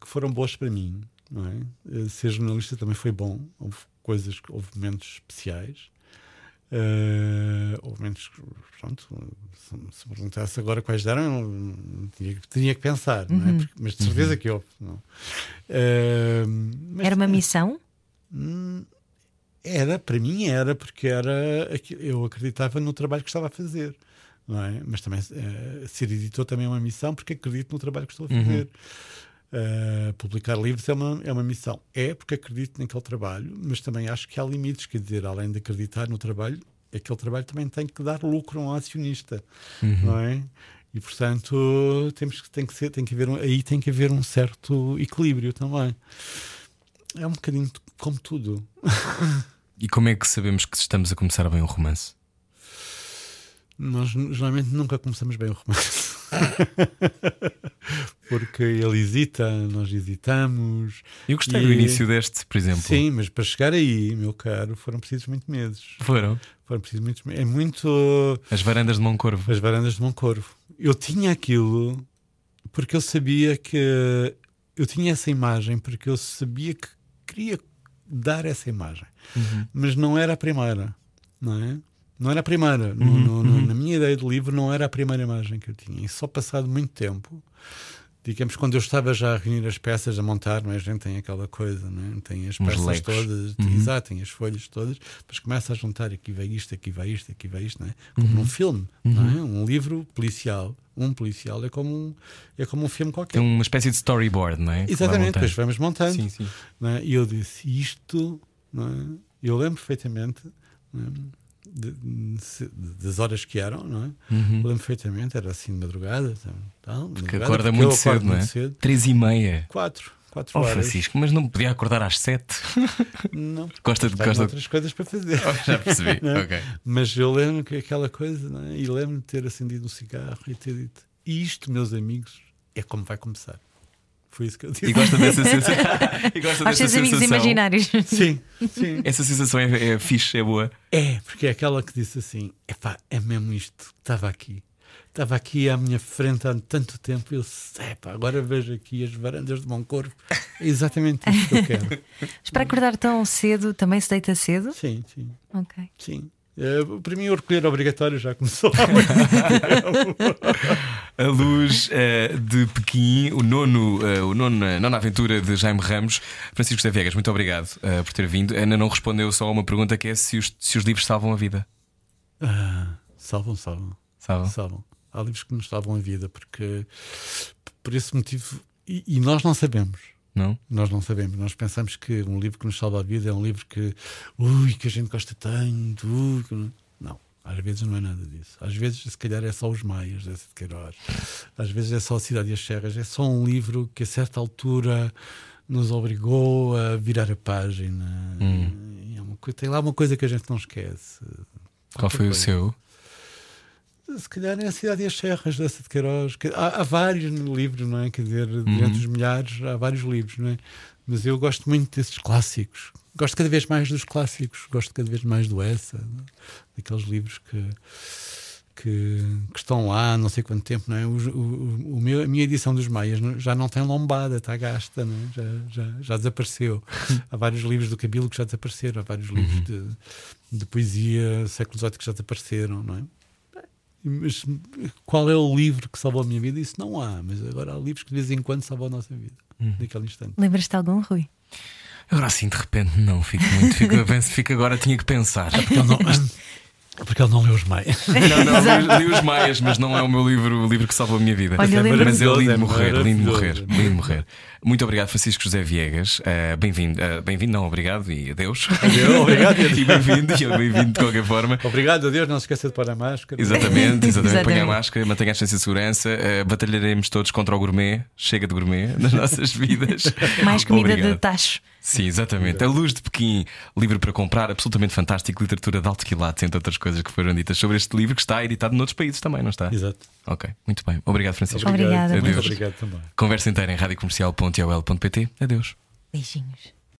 que foram boas para mim, não é? Eh, Ser jornalista também foi bom. Houve coisas, houve momentos especiais. Uh, houve momentos, pronto, se, se me perguntasse agora quais eram, eu tinha, tinha que pensar, não é? Uhum. Porque- mas de certeza que houve. Não. Uh, mas- Era uma missão? Hum, Era, para mim era, porque era eu acreditava no trabalho que estava a fazer. Não é? Mas também eh, ser editor também é uma missão, porque acredito no trabalho que estou a fazer. Eh, publicar livros é uma, é uma missão. É porque acredito naquele trabalho, mas também acho que há limites. Quer dizer, além de acreditar no trabalho, aquele trabalho também tem que dar lucro a um acionista. Não é? E portanto temos que, tem que ser, tem que haver um- aí tem que haver um certo equilíbrio também. É um bocadinho como tudo. [LAUGHS] E como é que sabemos que estamos a começar bem um romance? Nós geralmente nunca começamos bem o romance. [LAUGHS] Porque ele hesita, nós hesitamos. Eu gostei E- do início deste, por exemplo. Sim, mas para chegar aí, meu caro, foram precisos muito meses. Foram Foram precisos muitos meses. É muito. as varandas de Moncorvo. As varandas de Moncorvo. Eu tinha aquilo porque eu sabia que. Eu tinha essa imagem porque eu sabia que queria dar essa imagem. Mas não era a primeira, não é? Não era a primeira. No- no- no- na minha ideia do livro, não era a primeira imagem que eu tinha. E só passado muito tempo, digamos, quando eu estava já a reunir as peças, a montar, não é? A gente tem aquela coisa, não é? Tem as Uns peças legos. todas, exato, tem as folhas todas, depois começa a juntar aqui vai isto, aqui vai isto, aqui vai isto, não é? Como num filme, não é? Um livro policial. Um policial é como um, é como um filme qualquer. Tem uma espécie de storyboard, não é? Exatamente, depois vamos montando. Sim, sim. não é? E eu disse isto, não é? eu lembro perfeitamente não é? De- de- das horas que eram, não é? Lembro perfeitamente, era assim de madrugada, tal, Que madrugada, acorda porque muito cedo, não é? muito cedo. Três e meia. Quatro, quatro Oh, horas. Francisco, mas não podia acordar às sete. Não, porque [LAUGHS] Gosta de. Gosta outras coisas para fazer. Já percebi. [LAUGHS] É? ok. Mas eu lembro que aquela coisa, não é? e lembro de ter acendido um cigarro e ter dito: isto, meus amigos, é como vai começar. Foi isso que eu disse. E gosta dessa [LAUGHS] sensação. e gosta Aos seus amigos sensação. imaginários. Sim, sim. Essa sensação é, é fixe, é boa. É, porque é aquela que disse assim: epá, é mesmo isto que estava aqui. Estava aqui à minha frente há tanto tempo. Eu epá, agora vejo aqui as varandas de Moncorvo. É exatamente isso que eu quero. [LAUGHS] Mas para acordar tão cedo, também se deita cedo? Sim, sim, Ok. sim. Eh, para mim, o recolher obrigatório já começou há muito [LAUGHS] A luz eh, de Pequim, o nono, eh, o nono, a nona aventura de Jaime Ramos. Francisco José Viegas, muito obrigado eh, por ter vindo. Ainda não respondeu só a uma pergunta que é se os, se os livros salvam a vida. Ah, salvam, salvam. Salvam? Salvam. Há livros que nos salvam a vida, porque por esse motivo. E, e nós não sabemos. Não? Nós não sabemos. Nós pensamos que um livro que nos salva a vida é um livro que. Ui, que a gente gosta tanto. Ui, não... Às vezes não é nada disso. Às vezes, se calhar, é só os Maias de Queiroz. Às vezes é só a Cidade e as Serras. É só um livro que, a certa altura, nos obrigou a virar a página. E é uma tem lá uma coisa que a gente não esquece. Qual foi o coisa. seu? Se calhar é a Cidade e as Serras dessa de Queiroz. Que- Há, há vários livros, não é? Quer dizer, dentre os milhares, há vários livros, não é? Mas eu gosto muito desses clássicos. Gosto cada vez mais dos clássicos. Gosto cada vez mais do Essa, é? daqueles livros que, que, que estão lá não sei quanto tempo, não é? O, o, o meu, a minha edição dos Maias já não tem lombada, está gasta, não é? já, já, já desapareceu. [LAUGHS] há vários livros do Cabilo que já desapareceram, há vários livros de, de poesia século XVIII que já desapareceram, não é? Mas qual é o livro que salvou a minha vida? Isso não há, mas agora há livros que de vez em quando salvam a nossa vida, naquele instante. Lembras-te de algum, Rui? Agora assim, de repente, não. Fico muito. Fico, eu penso, fico agora, tinha que pensar. Porque ele não, porque ele não leu os meios. Não, não, li, li os Maias, mas não é o meu livro, o livro que salvou a minha vida. Olha, eu mas é lindo de É morrer, lindo de morrer, lindo de morrer. Muito obrigado, Francisco José Viegas. Eh, bem-vindo, eh, bem-vindo, não, obrigado e adeus. Adeus, obrigado [LAUGHS] e bem-vindo, e bem-vindo de qualquer forma. Obrigado a Deus, não se esqueça de pôr a máscara. Exatamente, exatamente. [LAUGHS] Exatamente. Ponha a máscara, mantenha a distância de segurança. eh, batalharemos todos contra o gourmet. Chega de gourmet [LAUGHS] nas nossas vidas. Mais comida Obrigado. de tacho. Sim, exatamente. A Luz de Pequim, livro para comprar, absolutamente fantástico. Literatura de alto quilates, entre outras coisas que foram ditas sobre este livro, que está editado noutros países também, não está? Exato. Ok, muito bem. Obrigado, Francisco. Obrigada, Muito Adeus. obrigado também. Conversa inteira em radiocomercial.ol.pt. Adeus. Beijinhos.